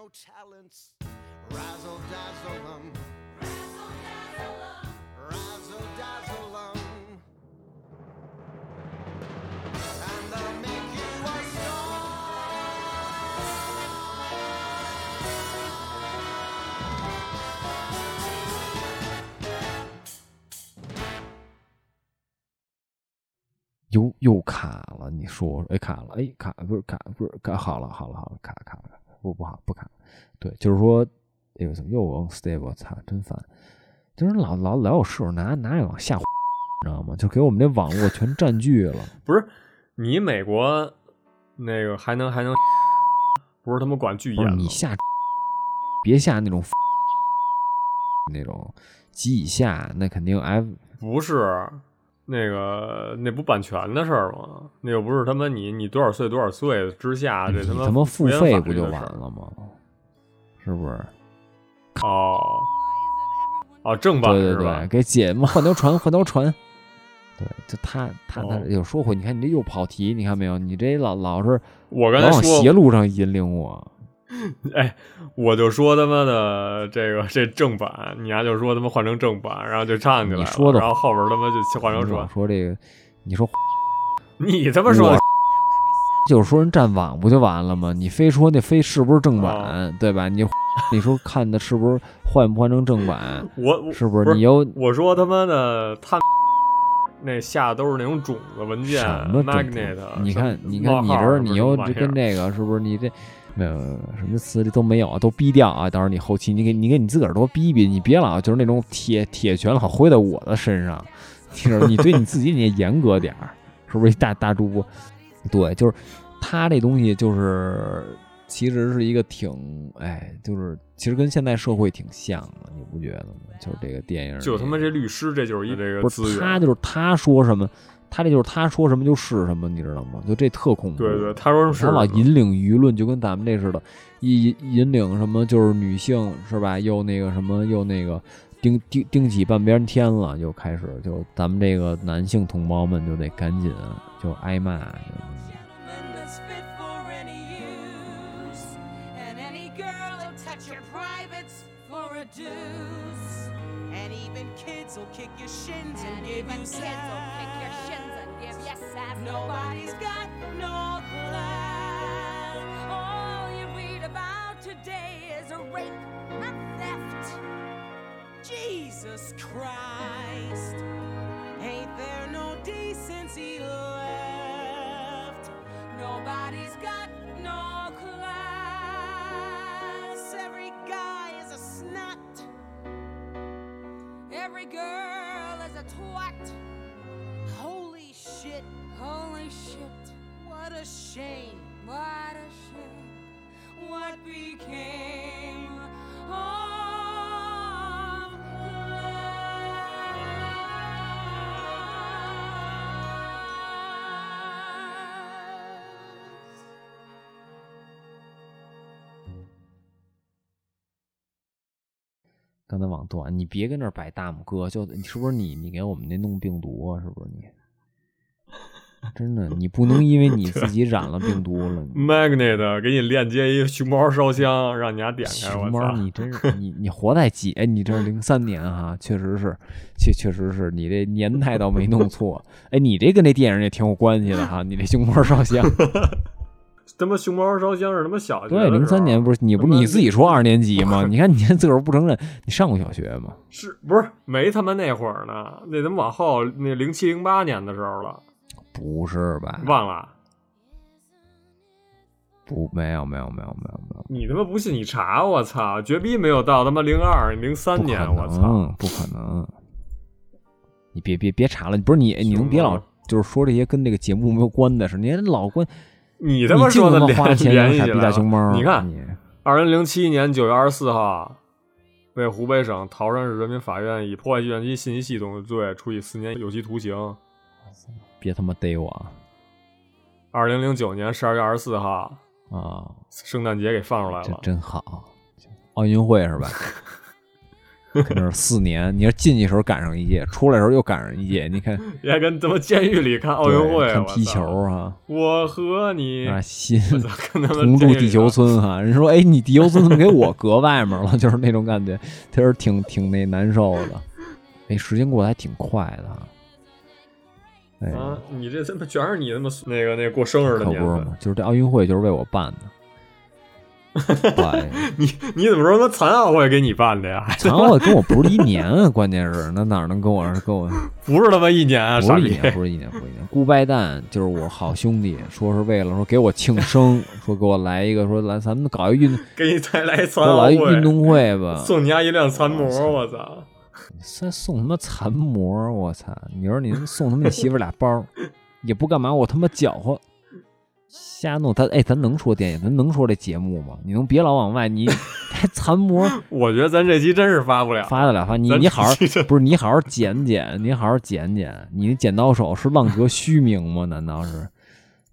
no talents? Razzle dazzle 'em. 又又卡了”，你说？哎，卡了！哎，卡不是卡，不是卡，好了，好了，好了，卡了，卡了，不不好，不卡。对，就是说，哎呦，怎么又 unstable？操，真烦！就是老老老有事拿拿着往下，你知道吗？就给我们这网络全占据了。不是你美国那个还能还能，不是他们管巨不严吗？你下，别下那种那种几以下，那肯定 F 不是那个那不版权的事儿吗？那又不是他妈你你多少岁多少岁之下这他妈他妈付费不就完了吗？是不是？哦，哦，正版对对对，？给姐嘛换条船，换条船。对，就他他他哦又说回，你看你这又跑题，你看没有？你这老老是我刚才说邪路上引领我。哎，我就说他妈的这个这正版，你丫就说他妈换成正版，然后就唱起来了，你说的然后后边他妈就换成说，说这个，你说你他妈说的就是说人占网不就完了吗？你非说那非是不是正版，哦对吧？你 你说看的是不是换不换成正版？我我是不是？你又我说他妈的他那下都是那种种子文件什么 magnet，你看，你看，你这你又跟这个是不是？你这没有什么词里都没有啊，都逼掉啊！到时候你后期你给你给你自个儿多逼逼，你别老就是那种铁铁拳老挥在我的身上，你知道？你对你自己你也严格点儿，是不是？大大主播，对，就是他这东西就是其实是一个挺哎，就是其实跟现在社会挺像的，你不觉得吗？就是这个电影，就他妈这律师，这就是一这个他就是他说什么，他这就是他说什么就是什么，你知道吗？就这特恐怖。对对，他说是他老引领舆论，就跟咱们这似的，引引领什么就是女性是吧？又那个什么又那个盯盯盯起半边天了，就开始就咱们这个男性同胞们就得赶紧就挨骂。就 will kick your shins and, And give even you kids will kick your shins and give you sass. Nobody's got no class. All you read about today is a rape and theft. Jesus Christ. Ain't there no decency left? Nobody's got no class. Every girl is a twat. Holy shit, Holy shit, what a shame. what a shame. What became of 刚才网断，你别跟那儿摆大拇哥，就你是不是你你给我们那弄病毒啊？是不是你？真的，你不能因为你自己染了病毒了，magnet 给你链接一个熊猫烧香，让你家点开。熊猫，你真是你你活在几？哎，你这是零三年哈，确实是，确确实是你这年代倒没弄错。哎，你这跟那电影也挺有关系的哈，你这熊猫烧香。他妈熊猫烧香是他妈小学对，零三年不是你不是你自己说二年级吗？你看你自个儿不承认，你上过小学吗？是不是没他妈那会儿呢？那他妈往后那零七零八年的时候了，不是吧？忘了。不，没有没有没有没有没有，你他妈不信你查，我操，绝逼没有到他妈零二零三年，我操！不可能。你别别别查了，不是你你能别老就是说这些跟这个节目没有关的事，你还老关你他妈说的联联系起来了大熊猫，你看，你二零零七年九月二十四号，被湖北省桃山市人民法院以破坏计算机信息系统罪处以四年有期徒刑。别他妈逮我啊！二零零九年十二月二十四号，啊，圣诞节给放出来这了。真好，奥运会是吧？跟那儿四年，你要进去时候赶上一届，出来时候又赶上一届，你看 你还跟他妈监狱里看奥运会，看踢球啊，我和你，啊，新我操，跟他们同住地球村哈、人说哎，你地球村怎么给我隔外面了？就是那种感觉，其实挺挺那难受的。哎，时间过得还挺快的哈。哎，啊！你这他妈全是你他妈那个那个过生日的年份可不是嘛，，就是这奥运会就是为我办的。对，你你怎么说他妈残奥会给你办的呀？残奥会跟我不是一年啊，关键是那哪能跟我跟我 不是他妈一年啊！不是一年，不是一年，不是一年。顾拜旦就是我好兄弟，说是为了说给我庆生，说给我来一个，说来咱们搞一运，给你再来一残奥运动会吧。送你丫一辆残模，我操！再送他妈残模，我操！你说你送他妈你媳妇儿俩包，也不干嘛，我他妈搅和，瞎弄。咱哎，咱能说电影，咱能说这节目吗？你能别老往外，你 还残模 我觉得咱这期真是发不了。发得了发？你你好好不是你好好剪剪，你好好剪剪，你那剪刀手是浪得虚名吗？难道是？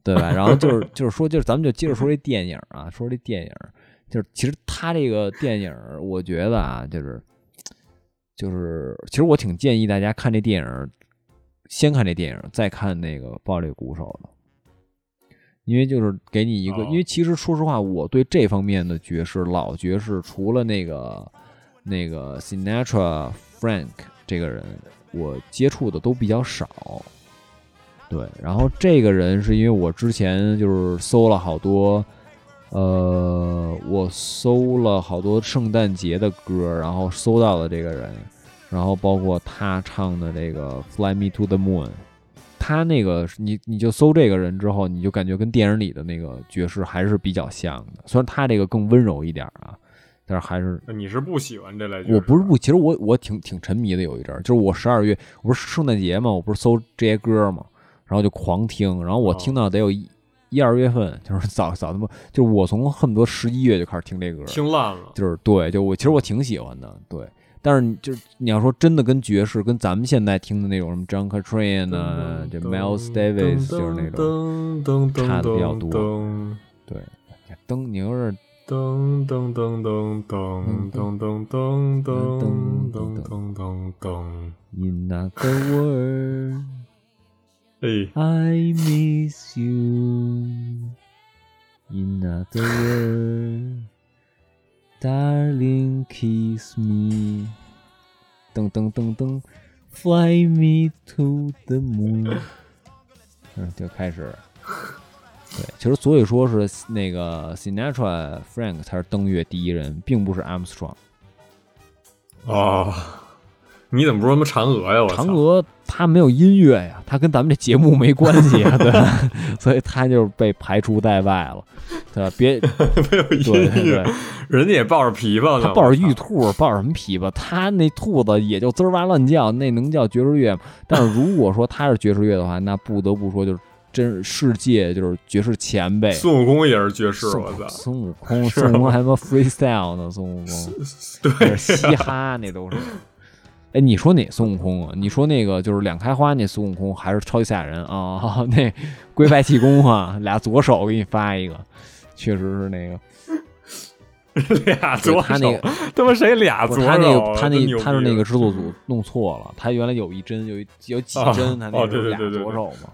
对吧？然后就是就是说，就是咱们就接着说这电影啊，说这电影，就是其实他这个电影，我觉得啊，就是就是其实我挺建议大家看这电影，先看这电影，再看那个《暴力鼓手》的，因为就是给你一个，哦因为其实说实话，我对这方面的爵士老爵士，除了那个那个 Sinatra Frank 这个人，我接触的都比较少。对，然后这个人是因为我之前就是搜了好多，呃，我搜了好多圣诞节的歌，然后搜到了这个人，然后包括他唱的这个《Fly Me to the Moon》，他那个你你就搜这个人之后，你就感觉跟电影里的那个爵士还是比较像的，虽然他这个更温柔一点啊，但是还是你是不喜欢这类？我不是不，其实我我挺挺沉迷的，有一阵儿，就是我十二月，我不是圣诞节嘛，我不是搜这些歌嘛，然后就狂听，然后我哦听到得有一一二月份，就是早早他妈，就是我从恨不得十一月就开始听这歌，听烂了。就是对，就我其实我挺喜欢的，对。但是你就是你要说真的跟爵士，跟咱们现在听的那种什么 John Coltrane 啊，这 Miles Davis 就是那种，差的比较多对。噔，你要是噔噔噔噔噔噔噔噔噔噔噔噔噔。In other words。哎，I miss you. In other words, darling, kiss me. 噔噔噔噔，Fly me to the moon。嗯，就开始。对，其实所以说是那个 Sinatra Frank 才是登月第一人，并不是 Armstrong。啊，你怎么不说什么嫦娥呀？我嫦娥她没有音乐呀，她跟咱们这节目没关系啊，对吧？所以她就是被排除在外了，对吧？别 没有对音对乐，人家也抱着琵琶呢。她抱着玉兔，抱着什么琵琶？她那兔子也就滋儿哇乱叫，那能叫爵士乐吗？但是如果说她是爵士乐的话，那不得不说就是真世界就是爵士前辈。孙悟空也是爵士，孙我操！孙悟空，是孙悟空还他妈 freestyle 呢，孙悟空。对是嘻哈那都是。哎，你说哪孙悟空啊？你说那个就是两开花那孙悟空，还是超级赛亚人啊？那龟派气功啊，俩左手给你发一个，确实是那个。俩左手，他那个他妈谁俩左手？他那个他那他是那个制作组弄错了，他原来有一针有一有几哦针，他那哦个是俩左手嘛。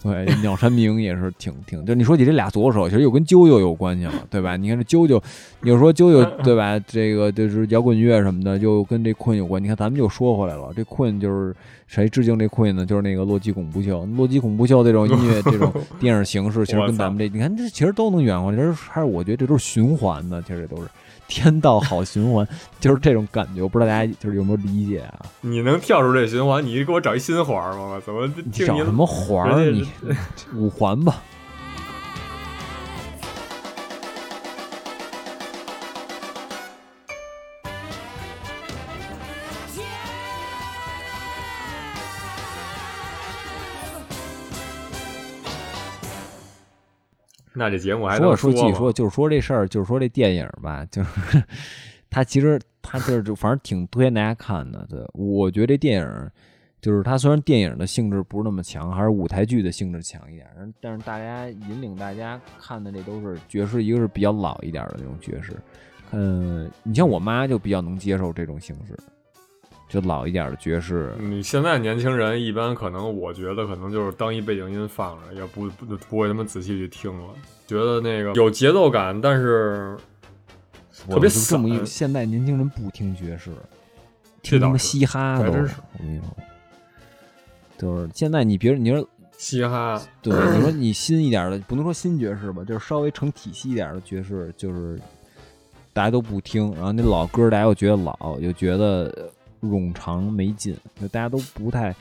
对，鸟山明也是挺挺，就你说起这俩左手，其实又跟啾啾有关系了，对吧？你看这啾啾，你就说啾啾，对吧？这个就是摇滚乐什么的，又跟这困有关。你看咱们又说回来了，这困就是谁致敬这困呢？就是那个洛基恐怖秀，洛基恐怖秀这种音乐这种 电影形式，其实跟咱们这，你看这其实都能圆回来。其实还是我觉得这都是循环的，其实这都是天道好循环，就是这种感觉。我不知道大家就是有没有理解啊？你能跳出这循环，你给我找一新环吗？怎么你听找什么环你五环吧。那这节目还说说继续说，就是说这事儿，就是说这电影吧，就是 他其实他就是就反正挺推荐大家看的。对，我觉得这电影就是它虽然电影的性质不是那么强，还是舞台剧的性质强一点，但是大家引领大家看的这都是爵士，一个是比较老一点的那种爵士。嗯，你像我妈就比较能接受这种形式，就老一点的爵士。你现在年轻人一般可能，我觉得可能就是当一背景音放着，也不不不会他妈仔细去听了，觉得那个有节奏感，但是特别就这么一现在年轻人不听爵士，听他妈这倒是嘻哈都。是我跟你说，就是现在你别你说嘻哈，对，你说你新一点的，不能说新爵士吧，就是稍微成体系一点的爵士，就是大家都不听，然后那老歌大家又觉得老，又觉得呃冗长没劲，就大家都不太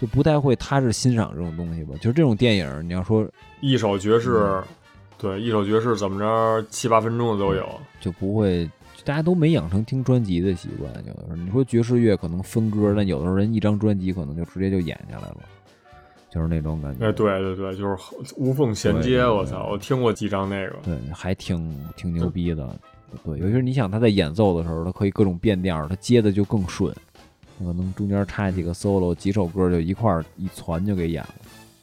就不太会踏实欣赏这种东西吧。就是这种电影，你要说一首爵士，嗯对，一首爵士怎么着七八分钟的都有。就不会，大家都没养成听专辑的习惯。有的时候你说爵士乐可能分歌，但有的时候人一张专辑可能就直接就演下来了，就是那种感觉。哎，对对对，就是无缝衔接。我操，我听过几张那个。对，还挺挺牛逼的。对，尤其是你想他在演奏的时候，他可以各种变调，他接的就更顺。可能中间插几个 solo，几首歌就一块儿一攒就给演了。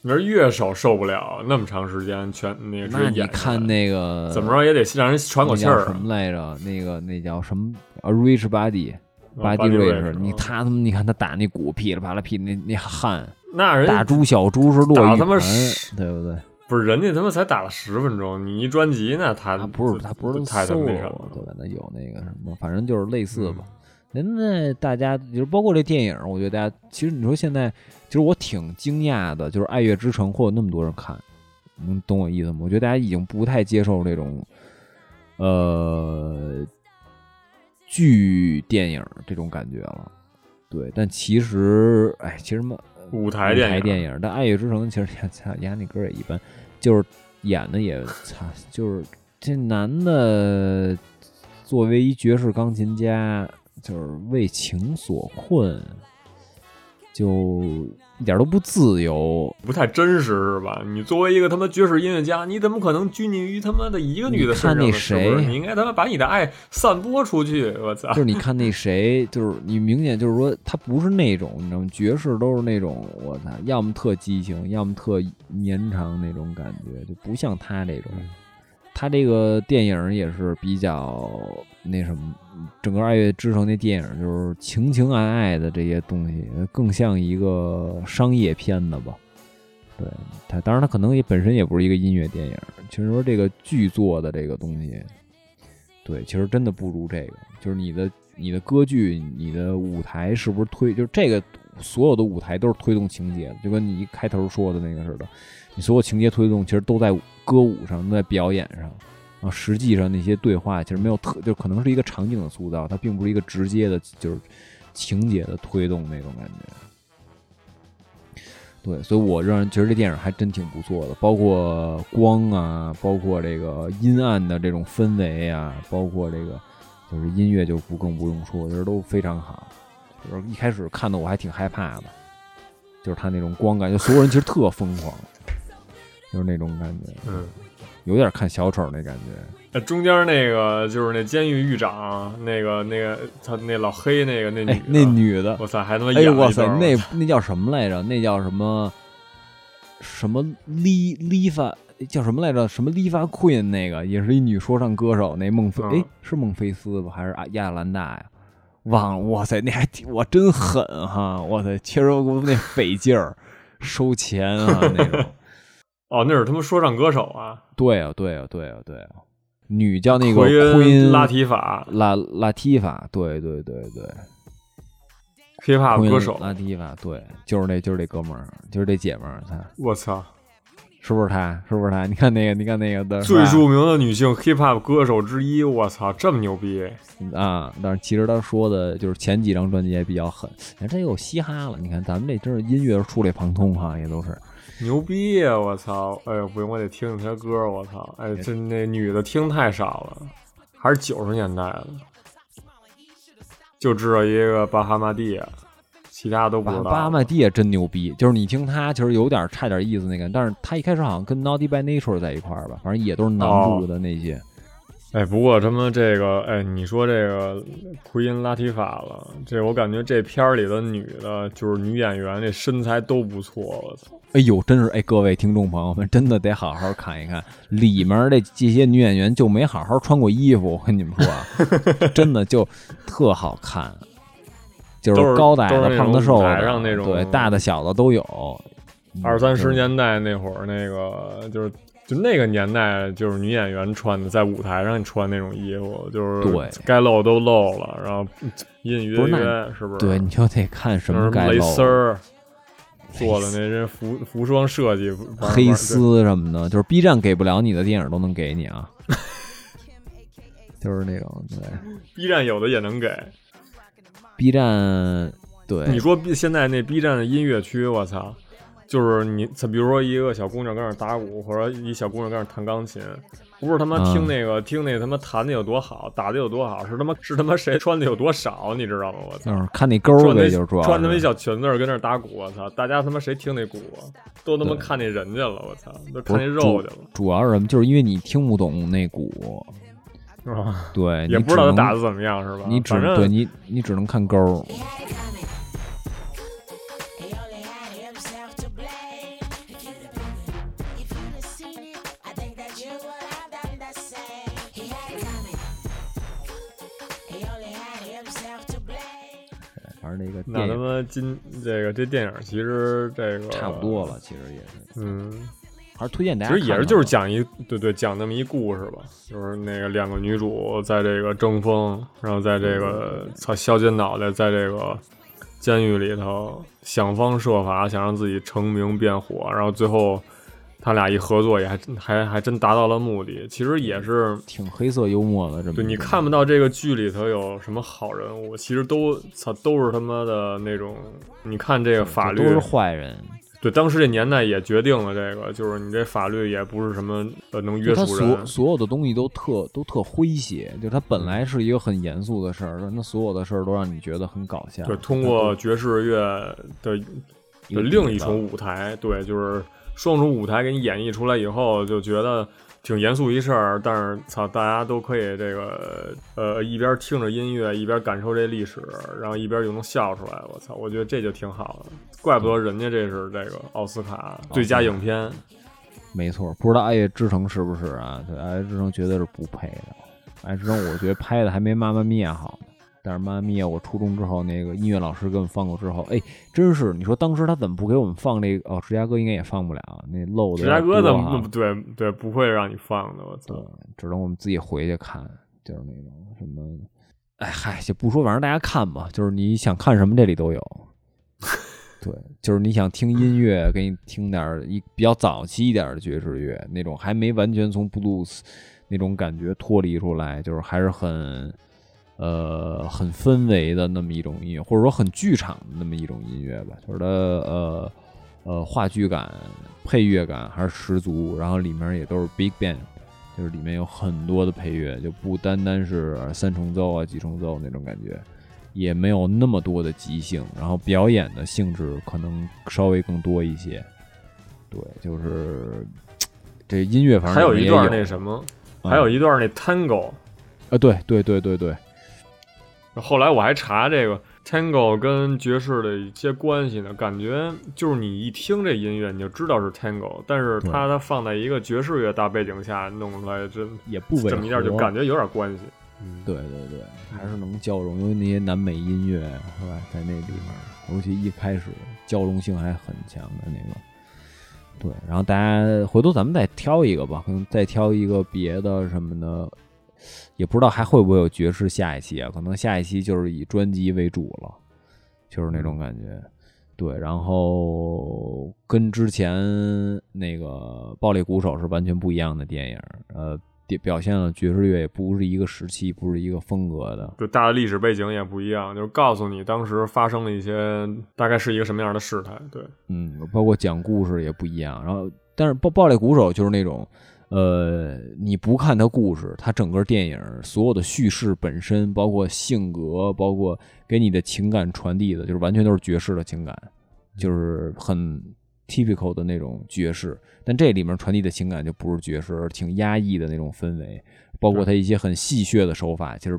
那乐手受不了那么长时间全那个直接那你看那个怎么着也得让人喘口气儿啊什。么来着？那个那叫什么？A Rich Body，巴基瑞士，士，嗯你他他妈你看他打那鼓噼里啪啦噼那那汗，那人大猪小猪是落打他妈一盘，对不对？不是人家他妈才打了十分钟，你一专辑那他他不是他不是太他妈那啥 solo，了对吧？那有那个什么，反正就是类似吧。嗯人家大家就是包括这电影，我觉得大家其实你说现在，其实我挺惊讶的，就是《爱乐之城》会有那么多人看，能懂我意思吗？我觉得大家已经不太接受这种，呃，剧电影这种感觉了。对，但其实，哎，其实嘛，舞台台电影，电影，但《爱乐之城》其实操，演那歌也一般，就是演的也操，就是这男的作为一爵士钢琴家，就是为情所困，就一点都不自由。不太真实是吧？你作为一个他妈爵士音乐家，你怎么可能拘泥于他妈的一个女的身上？你看那谁你应该他妈把你的爱散播出去！我操就！是你看那谁，就是你明显就是说他不是那种，你知道吗？爵士都是那种，我操，要么特激情，要么特绵长那种感觉，就不像他这种。他这个电影也是比较那什么，整个《爱乐之城》那电影就是情情爱爱的这些东西，更像一个商业片的吧。对他，当然他可能也本身也不是一个音乐电影。其实说这个剧作的这个东西，对，其实真的不如这个。就是你的你的歌剧，你的舞台是不是推？就是这个所有的舞台都是推动情节，就跟你一开头说的那个似的。你所有情节推动其实都在歌舞上，都在表演上。啊，实际上那些对话其实没有特，就可能是一个场景的塑造，它并不是一个直接的，就是情节的推动那种感觉。对，所以我认为其实这电影还真挺不错的，包括光啊，包括这个阴暗的这种氛围啊，包括这个就是音乐就不更不用说，就是都非常好。就是一开始看的我还挺害怕的，就是他那种光感，就所有人其实特疯狂，就是那种感觉，嗯，有点看小丑那感觉。呃中间那个就是那监狱狱长，那个那个他那老黑那个那女，哎，那女的，我操，还他妈演了一段那那叫什么来着？那叫什么什么丽丽发叫什么来着？什么丽发 Queen 那个也是一女说唱歌手，那孟菲嗯哎是孟菲斯吧？还是啊亚特兰大呀？忘了，哇塞，那还挺我真狠哈！哇塞，确实我那费劲儿收钱啊那种。哦，那是他妈说唱歌手啊，对啊，对啊，对啊，对啊，女叫那个奎恩奎恩拉提法拉拉提法，对对对对，，hiphop 歌手，拉提法，对，就是那就是这哥们儿，就是这姐们儿，他我操，是不是他？是不是他？你看那个，你看那个的最著名的女性 hiphop 歌手之一，我操，这么牛逼！啊！但是其实他说的就是前几张专辑也比较狠，你看这又嘻哈了。你看咱们这真是音乐触类旁通哈，也都是。牛逼呀！我操！哎呦，不行，我得听听他歌。我操！哎，这那女的听太少了，还是九十年代的，就知道一个巴哈马蒂亚，其他都不巴知道。巴麦蒂也真牛逼，就是你听他其实有点差点意思那个，但是他一开始好像跟 Naughty by Nature 在一块儿吧，反正也都是南部的那些。哎，不过他妈这个，哎，你说这个奎因拉提法了，这我感觉这片儿里的女的，就是女演员，这身材都不错。我操！哎呦，真是哎，各位听众朋友们，真的得好好看一看里面的这些女演员就没好好穿过衣服，我跟你们说啊，真的就特好看，就是高的、矮的、胖的、瘦的，上那种对，大的、小的都有。嗯二三十年代那会儿，那个就是就那个年代，就是女演员穿的，在舞台上穿那种衣服，就是对该露都露了，然后隐隐约约，是不是？对，你就得看什么该露丝儿做的那些服服装设计，黑丝什么的，就是 B 站给不了你的电影都能给你啊，就是那种对 B 站有的也能给。B 站对你说 B 现在那 B 站的音乐区，我操！就是你，比如说一个小姑娘跟那儿打鼓，或者一小姑娘跟那儿弹钢琴，不是他妈嗯听那个、听那他妈弹的有多好，打的有多好，是他妈是他妈谁穿的有多少，你知道吗？我操！就是看那钩儿呗，穿那就是穿他妈一小裙子跟那儿打鼓，我操！大家他妈谁听那鼓啊？都他妈看那人去了，我操！都看那肉去了，主要是什么？就是因为你听不懂那鼓，是吧？对，也你不知道他打的怎么样，是吧？你只反正对你你只能看勾儿。He only had himself to blame. If you'd have there, if you'd have seen it, I think that you would have done the same. He had it coming. He only had himself to blame. 正那个那他妈今这个这电影其实这个差不多了，其实也是，嗯，还是推荐大家。其实也是就是讲一对对讲那么一故事吧，就是那个两个女主在这个争锋，然后在这个操削尖脑袋，在这个监狱里头想方设法想让自己成名变火，然后最后他俩一合作也还还还真达到了目的。其实也是挺黑色幽默的，这么对你看不到这个剧里头有什么好人物，其实都操都是他妈的那种，你看这个法律都是坏人，对，当时这年代也决定了这个，就是你这法律也不是什么呃能约束人。所所有的东西都特都特诙谐，就它本来是一个很严肃的事儿，那所有的事儿都让你觉得很搞笑。对，通过爵士乐的的另一底子重舞台，对，就是双重舞台给你演绎出来以后，就觉得挺严肃一事儿，但是操，大家都可以这个呃一边听着音乐，一边感受这历史，然后一边又能笑出来。我操，我觉得这就挺好的，怪不得人家这是这个奥斯卡最佳影片。没错，不知道《爱乐之城》是不是啊？对，《爱乐之城》绝对是不配的，《爱乐之城》我觉得拍的还没《妈妈咪呀》好呢。但是《妈妈咪呀》，我初中之后那个音乐老师给我们放过之后，哎，真是你说当时他怎么不给我们放那个？哦，芝加哥应该也放不了，那漏的芝加哥怎的么对对不会让你放的？我操！，只能我们自己回去看，就是那种什么，哎嗨，就不说，反正大家看吧，就是你想看什么这里都有。对，就是你想听音乐，给你听点儿一比较早期一点的爵士乐，那种还没完全从 blues 那种感觉脱离出来，就是还是很呃很氛围的那么一种音乐，或者说很剧场的那么一种音乐吧，就是它呃呃话剧感、配乐感还是十足，然后里面也都是 big band，就是里面有很多的配乐，就不单单是三重奏啊、几重奏那种感觉，也没有那么多的即兴，然后表演的性质可能稍微更多一些。对，就是这音乐，反正还有一段那什么，嗯还有一段那 tango。啊，对对对对对，后来我还查这个 tango 跟爵士的一些关系呢，感觉就是你一听这音乐你就知道是 tango，但是它它放在一个爵士乐大背景下弄出来，真也不这么一下就感觉有点关系。嗯，对对对，还是能交融，因为那些南美音乐是吧，在那里面，尤其一开始交融性还很强的那个。对，然后大家回头咱们再挑一个吧，可能再挑一个别的什么的，也不知道还会不会有爵士下一期啊？可能下一期就是以专辑为主了，就是那种感觉。对，然后跟之前那个《暴力鼓手》是完全不一样的电影，呃，表表现了爵士乐也不是一个时期，不是一个风格的。就大的历史背景也不一样，就是告诉你当时发生了一些大概是一个什么样的事态。对，嗯，包括讲故事也不一样。然后，但是《暴暴力鼓手》就是那种，呃，你不看他故事，他整个电影所有的叙事本身，包括性格，包括给你的情感传递的，就是完全都是爵士的情感，就是很 typical 的那种爵士。但这里面传递的情感就不是爵士，而挺压抑的那种氛围，包括他一些很戏谑的手法，其实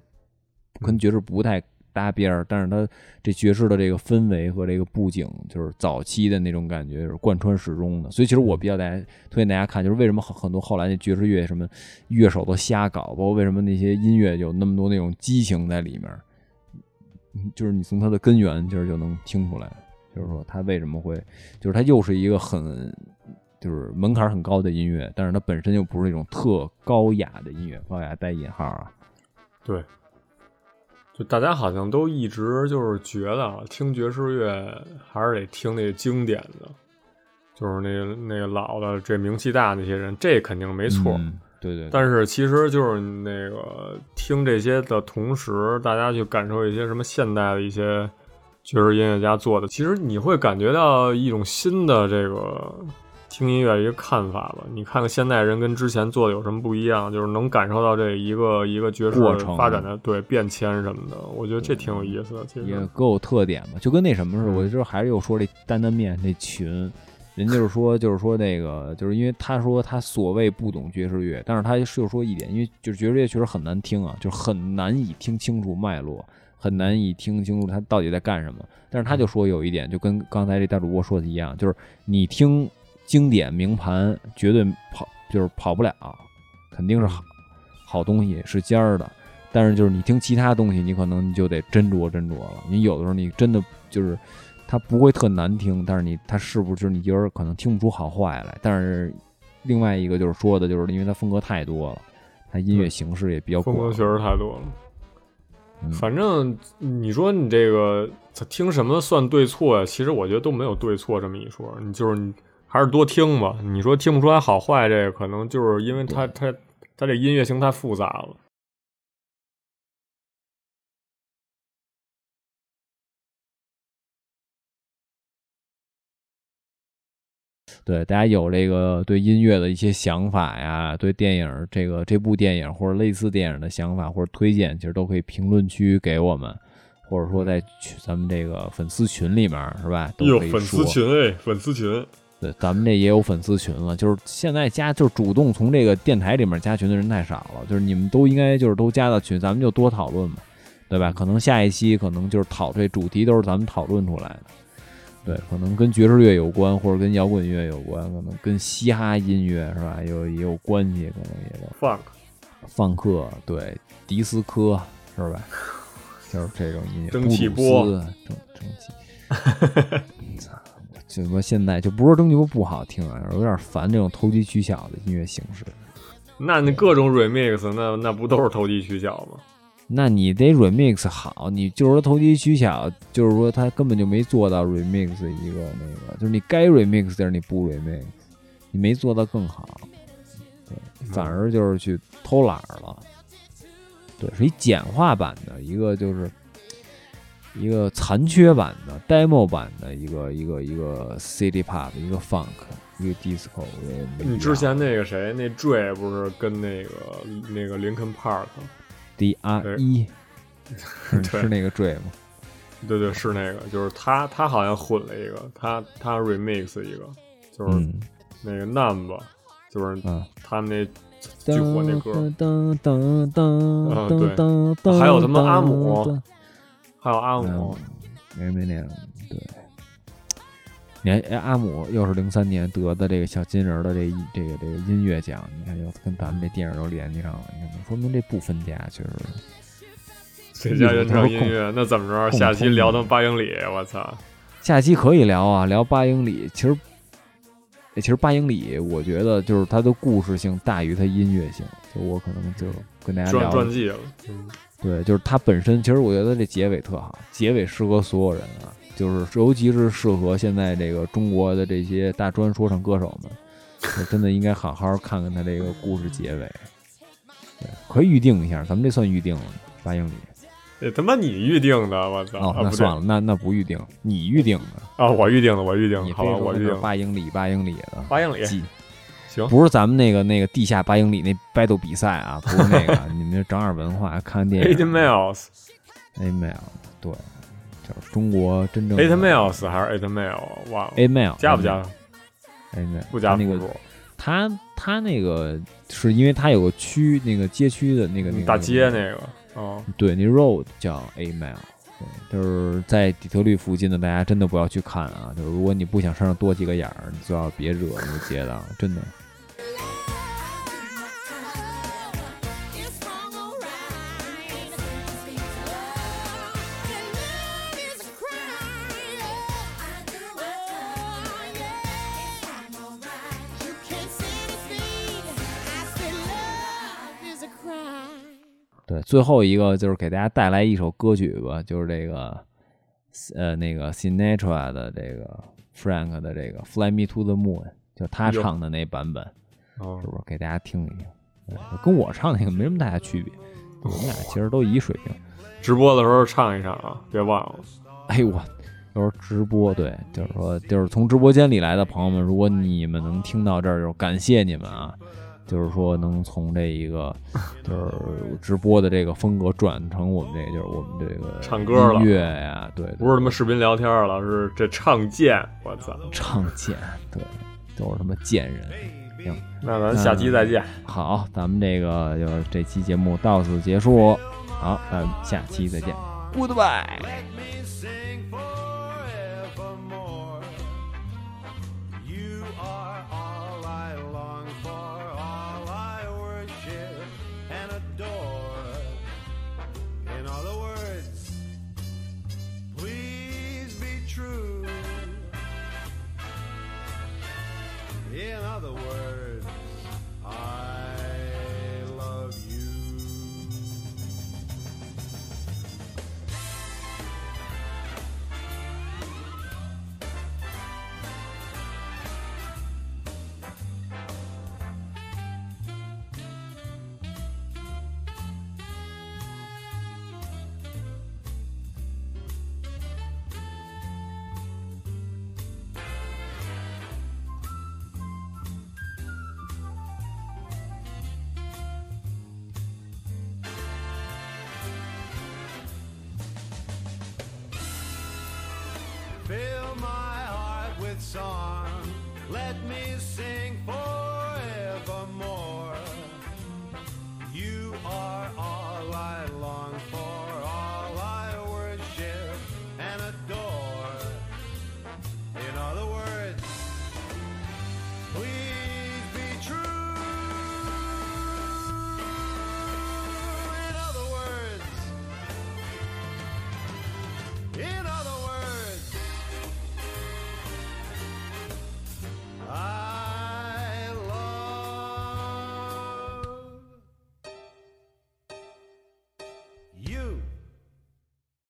跟爵士不太搭边儿，但是它这爵士的这个氛围和这个布景，就是早期的那种感觉就是贯穿始终的。所以其实我比较大家推荐大家看，就是为什么很很多后来那爵士乐什么乐手都瞎搞，包括为什么那些音乐有那么多那种激情在里面，就是你从它的根源其实就能听出来，就是说它为什么会，就是它又是一个很。就是门槛很高的音乐，但是它本身又不是那种特高雅的音乐，高雅带引号啊。对，就大家好像都一直就是觉得啊，听爵士乐还是得听那个经典的，就是那那个老的这名气大那些人，这肯定没错。嗯对对对但是其实就是那个听这些的同时，大家去感受一些什么现代的一些爵士音乐家做的，其实你会感觉到一种新的这个听音乐一个看法吧。你看看现代人跟之前做的有什么不一样，就是能感受到这一个一个爵士过程发展的对变迁什么的，我觉得这挺有意思的。其实也各有特点吧，就跟那什么似的。我就还是又说这担担面那群，人就是说就是说那个，就是因为他说他所谓不懂爵士乐，但是他是又说一点，因为就是爵士乐确实很难听啊，就是很难以听清楚脉络，很难以听清楚他到底在干什么。但是他就说有一点，就跟刚才这大主播说的一样，就是你听经典名盘绝对跑就是跑不了，肯定是好好东西是尖儿的。但是就是你听其他东西，你可能你就得斟酌斟酌了。你有的时候你真的就是它不会特难听，但是你它是不是你有点可能听不出好坏来。但是另外一个就是说的，就是因为它风格太多了，它音乐形式也比较广风格确实太多了。嗯反正你说你这个听什么算对错呀？其实我觉得都没有对错这么一说，你就是你还是多听吧。你说听不出来好坏，这个可能就是因为它它它这音乐性太复杂了。对，大家有这个对音乐的一些想法呀，对电影这个这部电影或者类似电影的想法或者推荐，其实都可以评论区给我们，或者说在咱们这个粉丝群里面是吧？都哟，可以粉丝说。群哎，粉丝群，对，咱们这也有粉丝群了，就是现在加就是主动从这个电台里面加群的人太少了，就是你们都应该就是都加到群，咱们就多讨论嘛，对吧？可能下一期可能就是讨这主题都是咱们讨论出来的，对，可能跟爵士乐有关，或者跟摇滚乐有关，可能跟嘻哈音乐是吧？有也有关系，可能也有 funk，放克，对，迪斯科是吧？就是这种音乐，蒸汽波蒸蒸汽。操就说现在就不是说蒸汽波不好听啊，有点烦这种投机取巧的音乐形式。那你各种 remix，那那不都是投机取巧吗？那你得 remix 好，你就是说投机取巧，就是说他根本就没做到 remix 一个那个，就是你该 remix 的你不 remix，你没做到更好，对，反而就是去偷懒儿了。对，是一简化版的一个，就是一个残缺版的 demo 版的一个一个一个 city pop，一个 funk，一个 disco 你之前那个谁，那 Dre 不是跟那个那个林肯 Park，D R 对。E 是那个 Dre 吗？对对，是那个，就是他他好像混了一个，他他 remix 一个，就是嗯。那个 Numb，就是嗯。他们那巨火那歌，噔噔噔啊噔对。还有他妈阿姆噔，还有阿姆，没没那样，对。你看，哎，阿姆又是零三年得的这个小金人儿的这一这个这个音乐奖，你看又跟咱们这电影都联系上了，你看，说明这不分家，确实最佳原创音乐，那怎么着？下期聊到八英里，我操！下期可以聊啊，聊八英里。其实，哎其实八英里，我觉得就是它的故事性大于它音乐性。就我可能就跟大家传聊传记了，嗯，对，就是它本身，其实我觉得这结尾特好，结尾适合所有人啊，就是尤其是适合现在这个中国的这些大专说唱歌手们，我真的应该好好看看他这个故事结尾。对，可以预定一下，咱们这算预定了，八英里。这他妈你预定的，我操！那算了，那那不预定，你预定的，啊，我预定的，我预定你的，好吧，我预定八英里，八英里的。八英里，记行，不是咱们那个那个地下八英里那 battle 比赛啊，不是那个，你们就长点文化，看看电影。Eight miles，A mail，对，就是中国真正 eight miles 还是 eight mile，忘了 A mail 加不加？A mail 不加那个他他那个是因为他有个区那个街区的那个那个大街那那个，哦，对，那 road 叫 mail。对，就是在底特律附近的，大家真的不要去看啊！就是如果你不想身上多几个眼儿，你最好别惹那个街道，真的。对，最后一个就是给大家带来一首歌曲吧，就是这个呃那个 Sinatra 的这个 Frank 的这个《Fly Me to the Moon》，就他唱的那版本，哦是不是？给大家听一听，跟我唱那个没什么太大区别，我们俩其实都一水平。直播的时候唱一唱啊，别忘了。哎呦我，有时候直播，对，就是说，就是从直播间里来的朋友们，如果你们能听到这儿，就是感谢你们啊。就是说，能从这一个 就是直播的这个风格转成我们这，就是我们这个唱歌了音乐呀，对，不是他妈视频聊天了，是这唱剑，我操！唱剑，对，都是他妈贱人。行，那咱下期再见。好，咱们这个就是这期节目到此结束，好，咱们下期再见，Goodbye。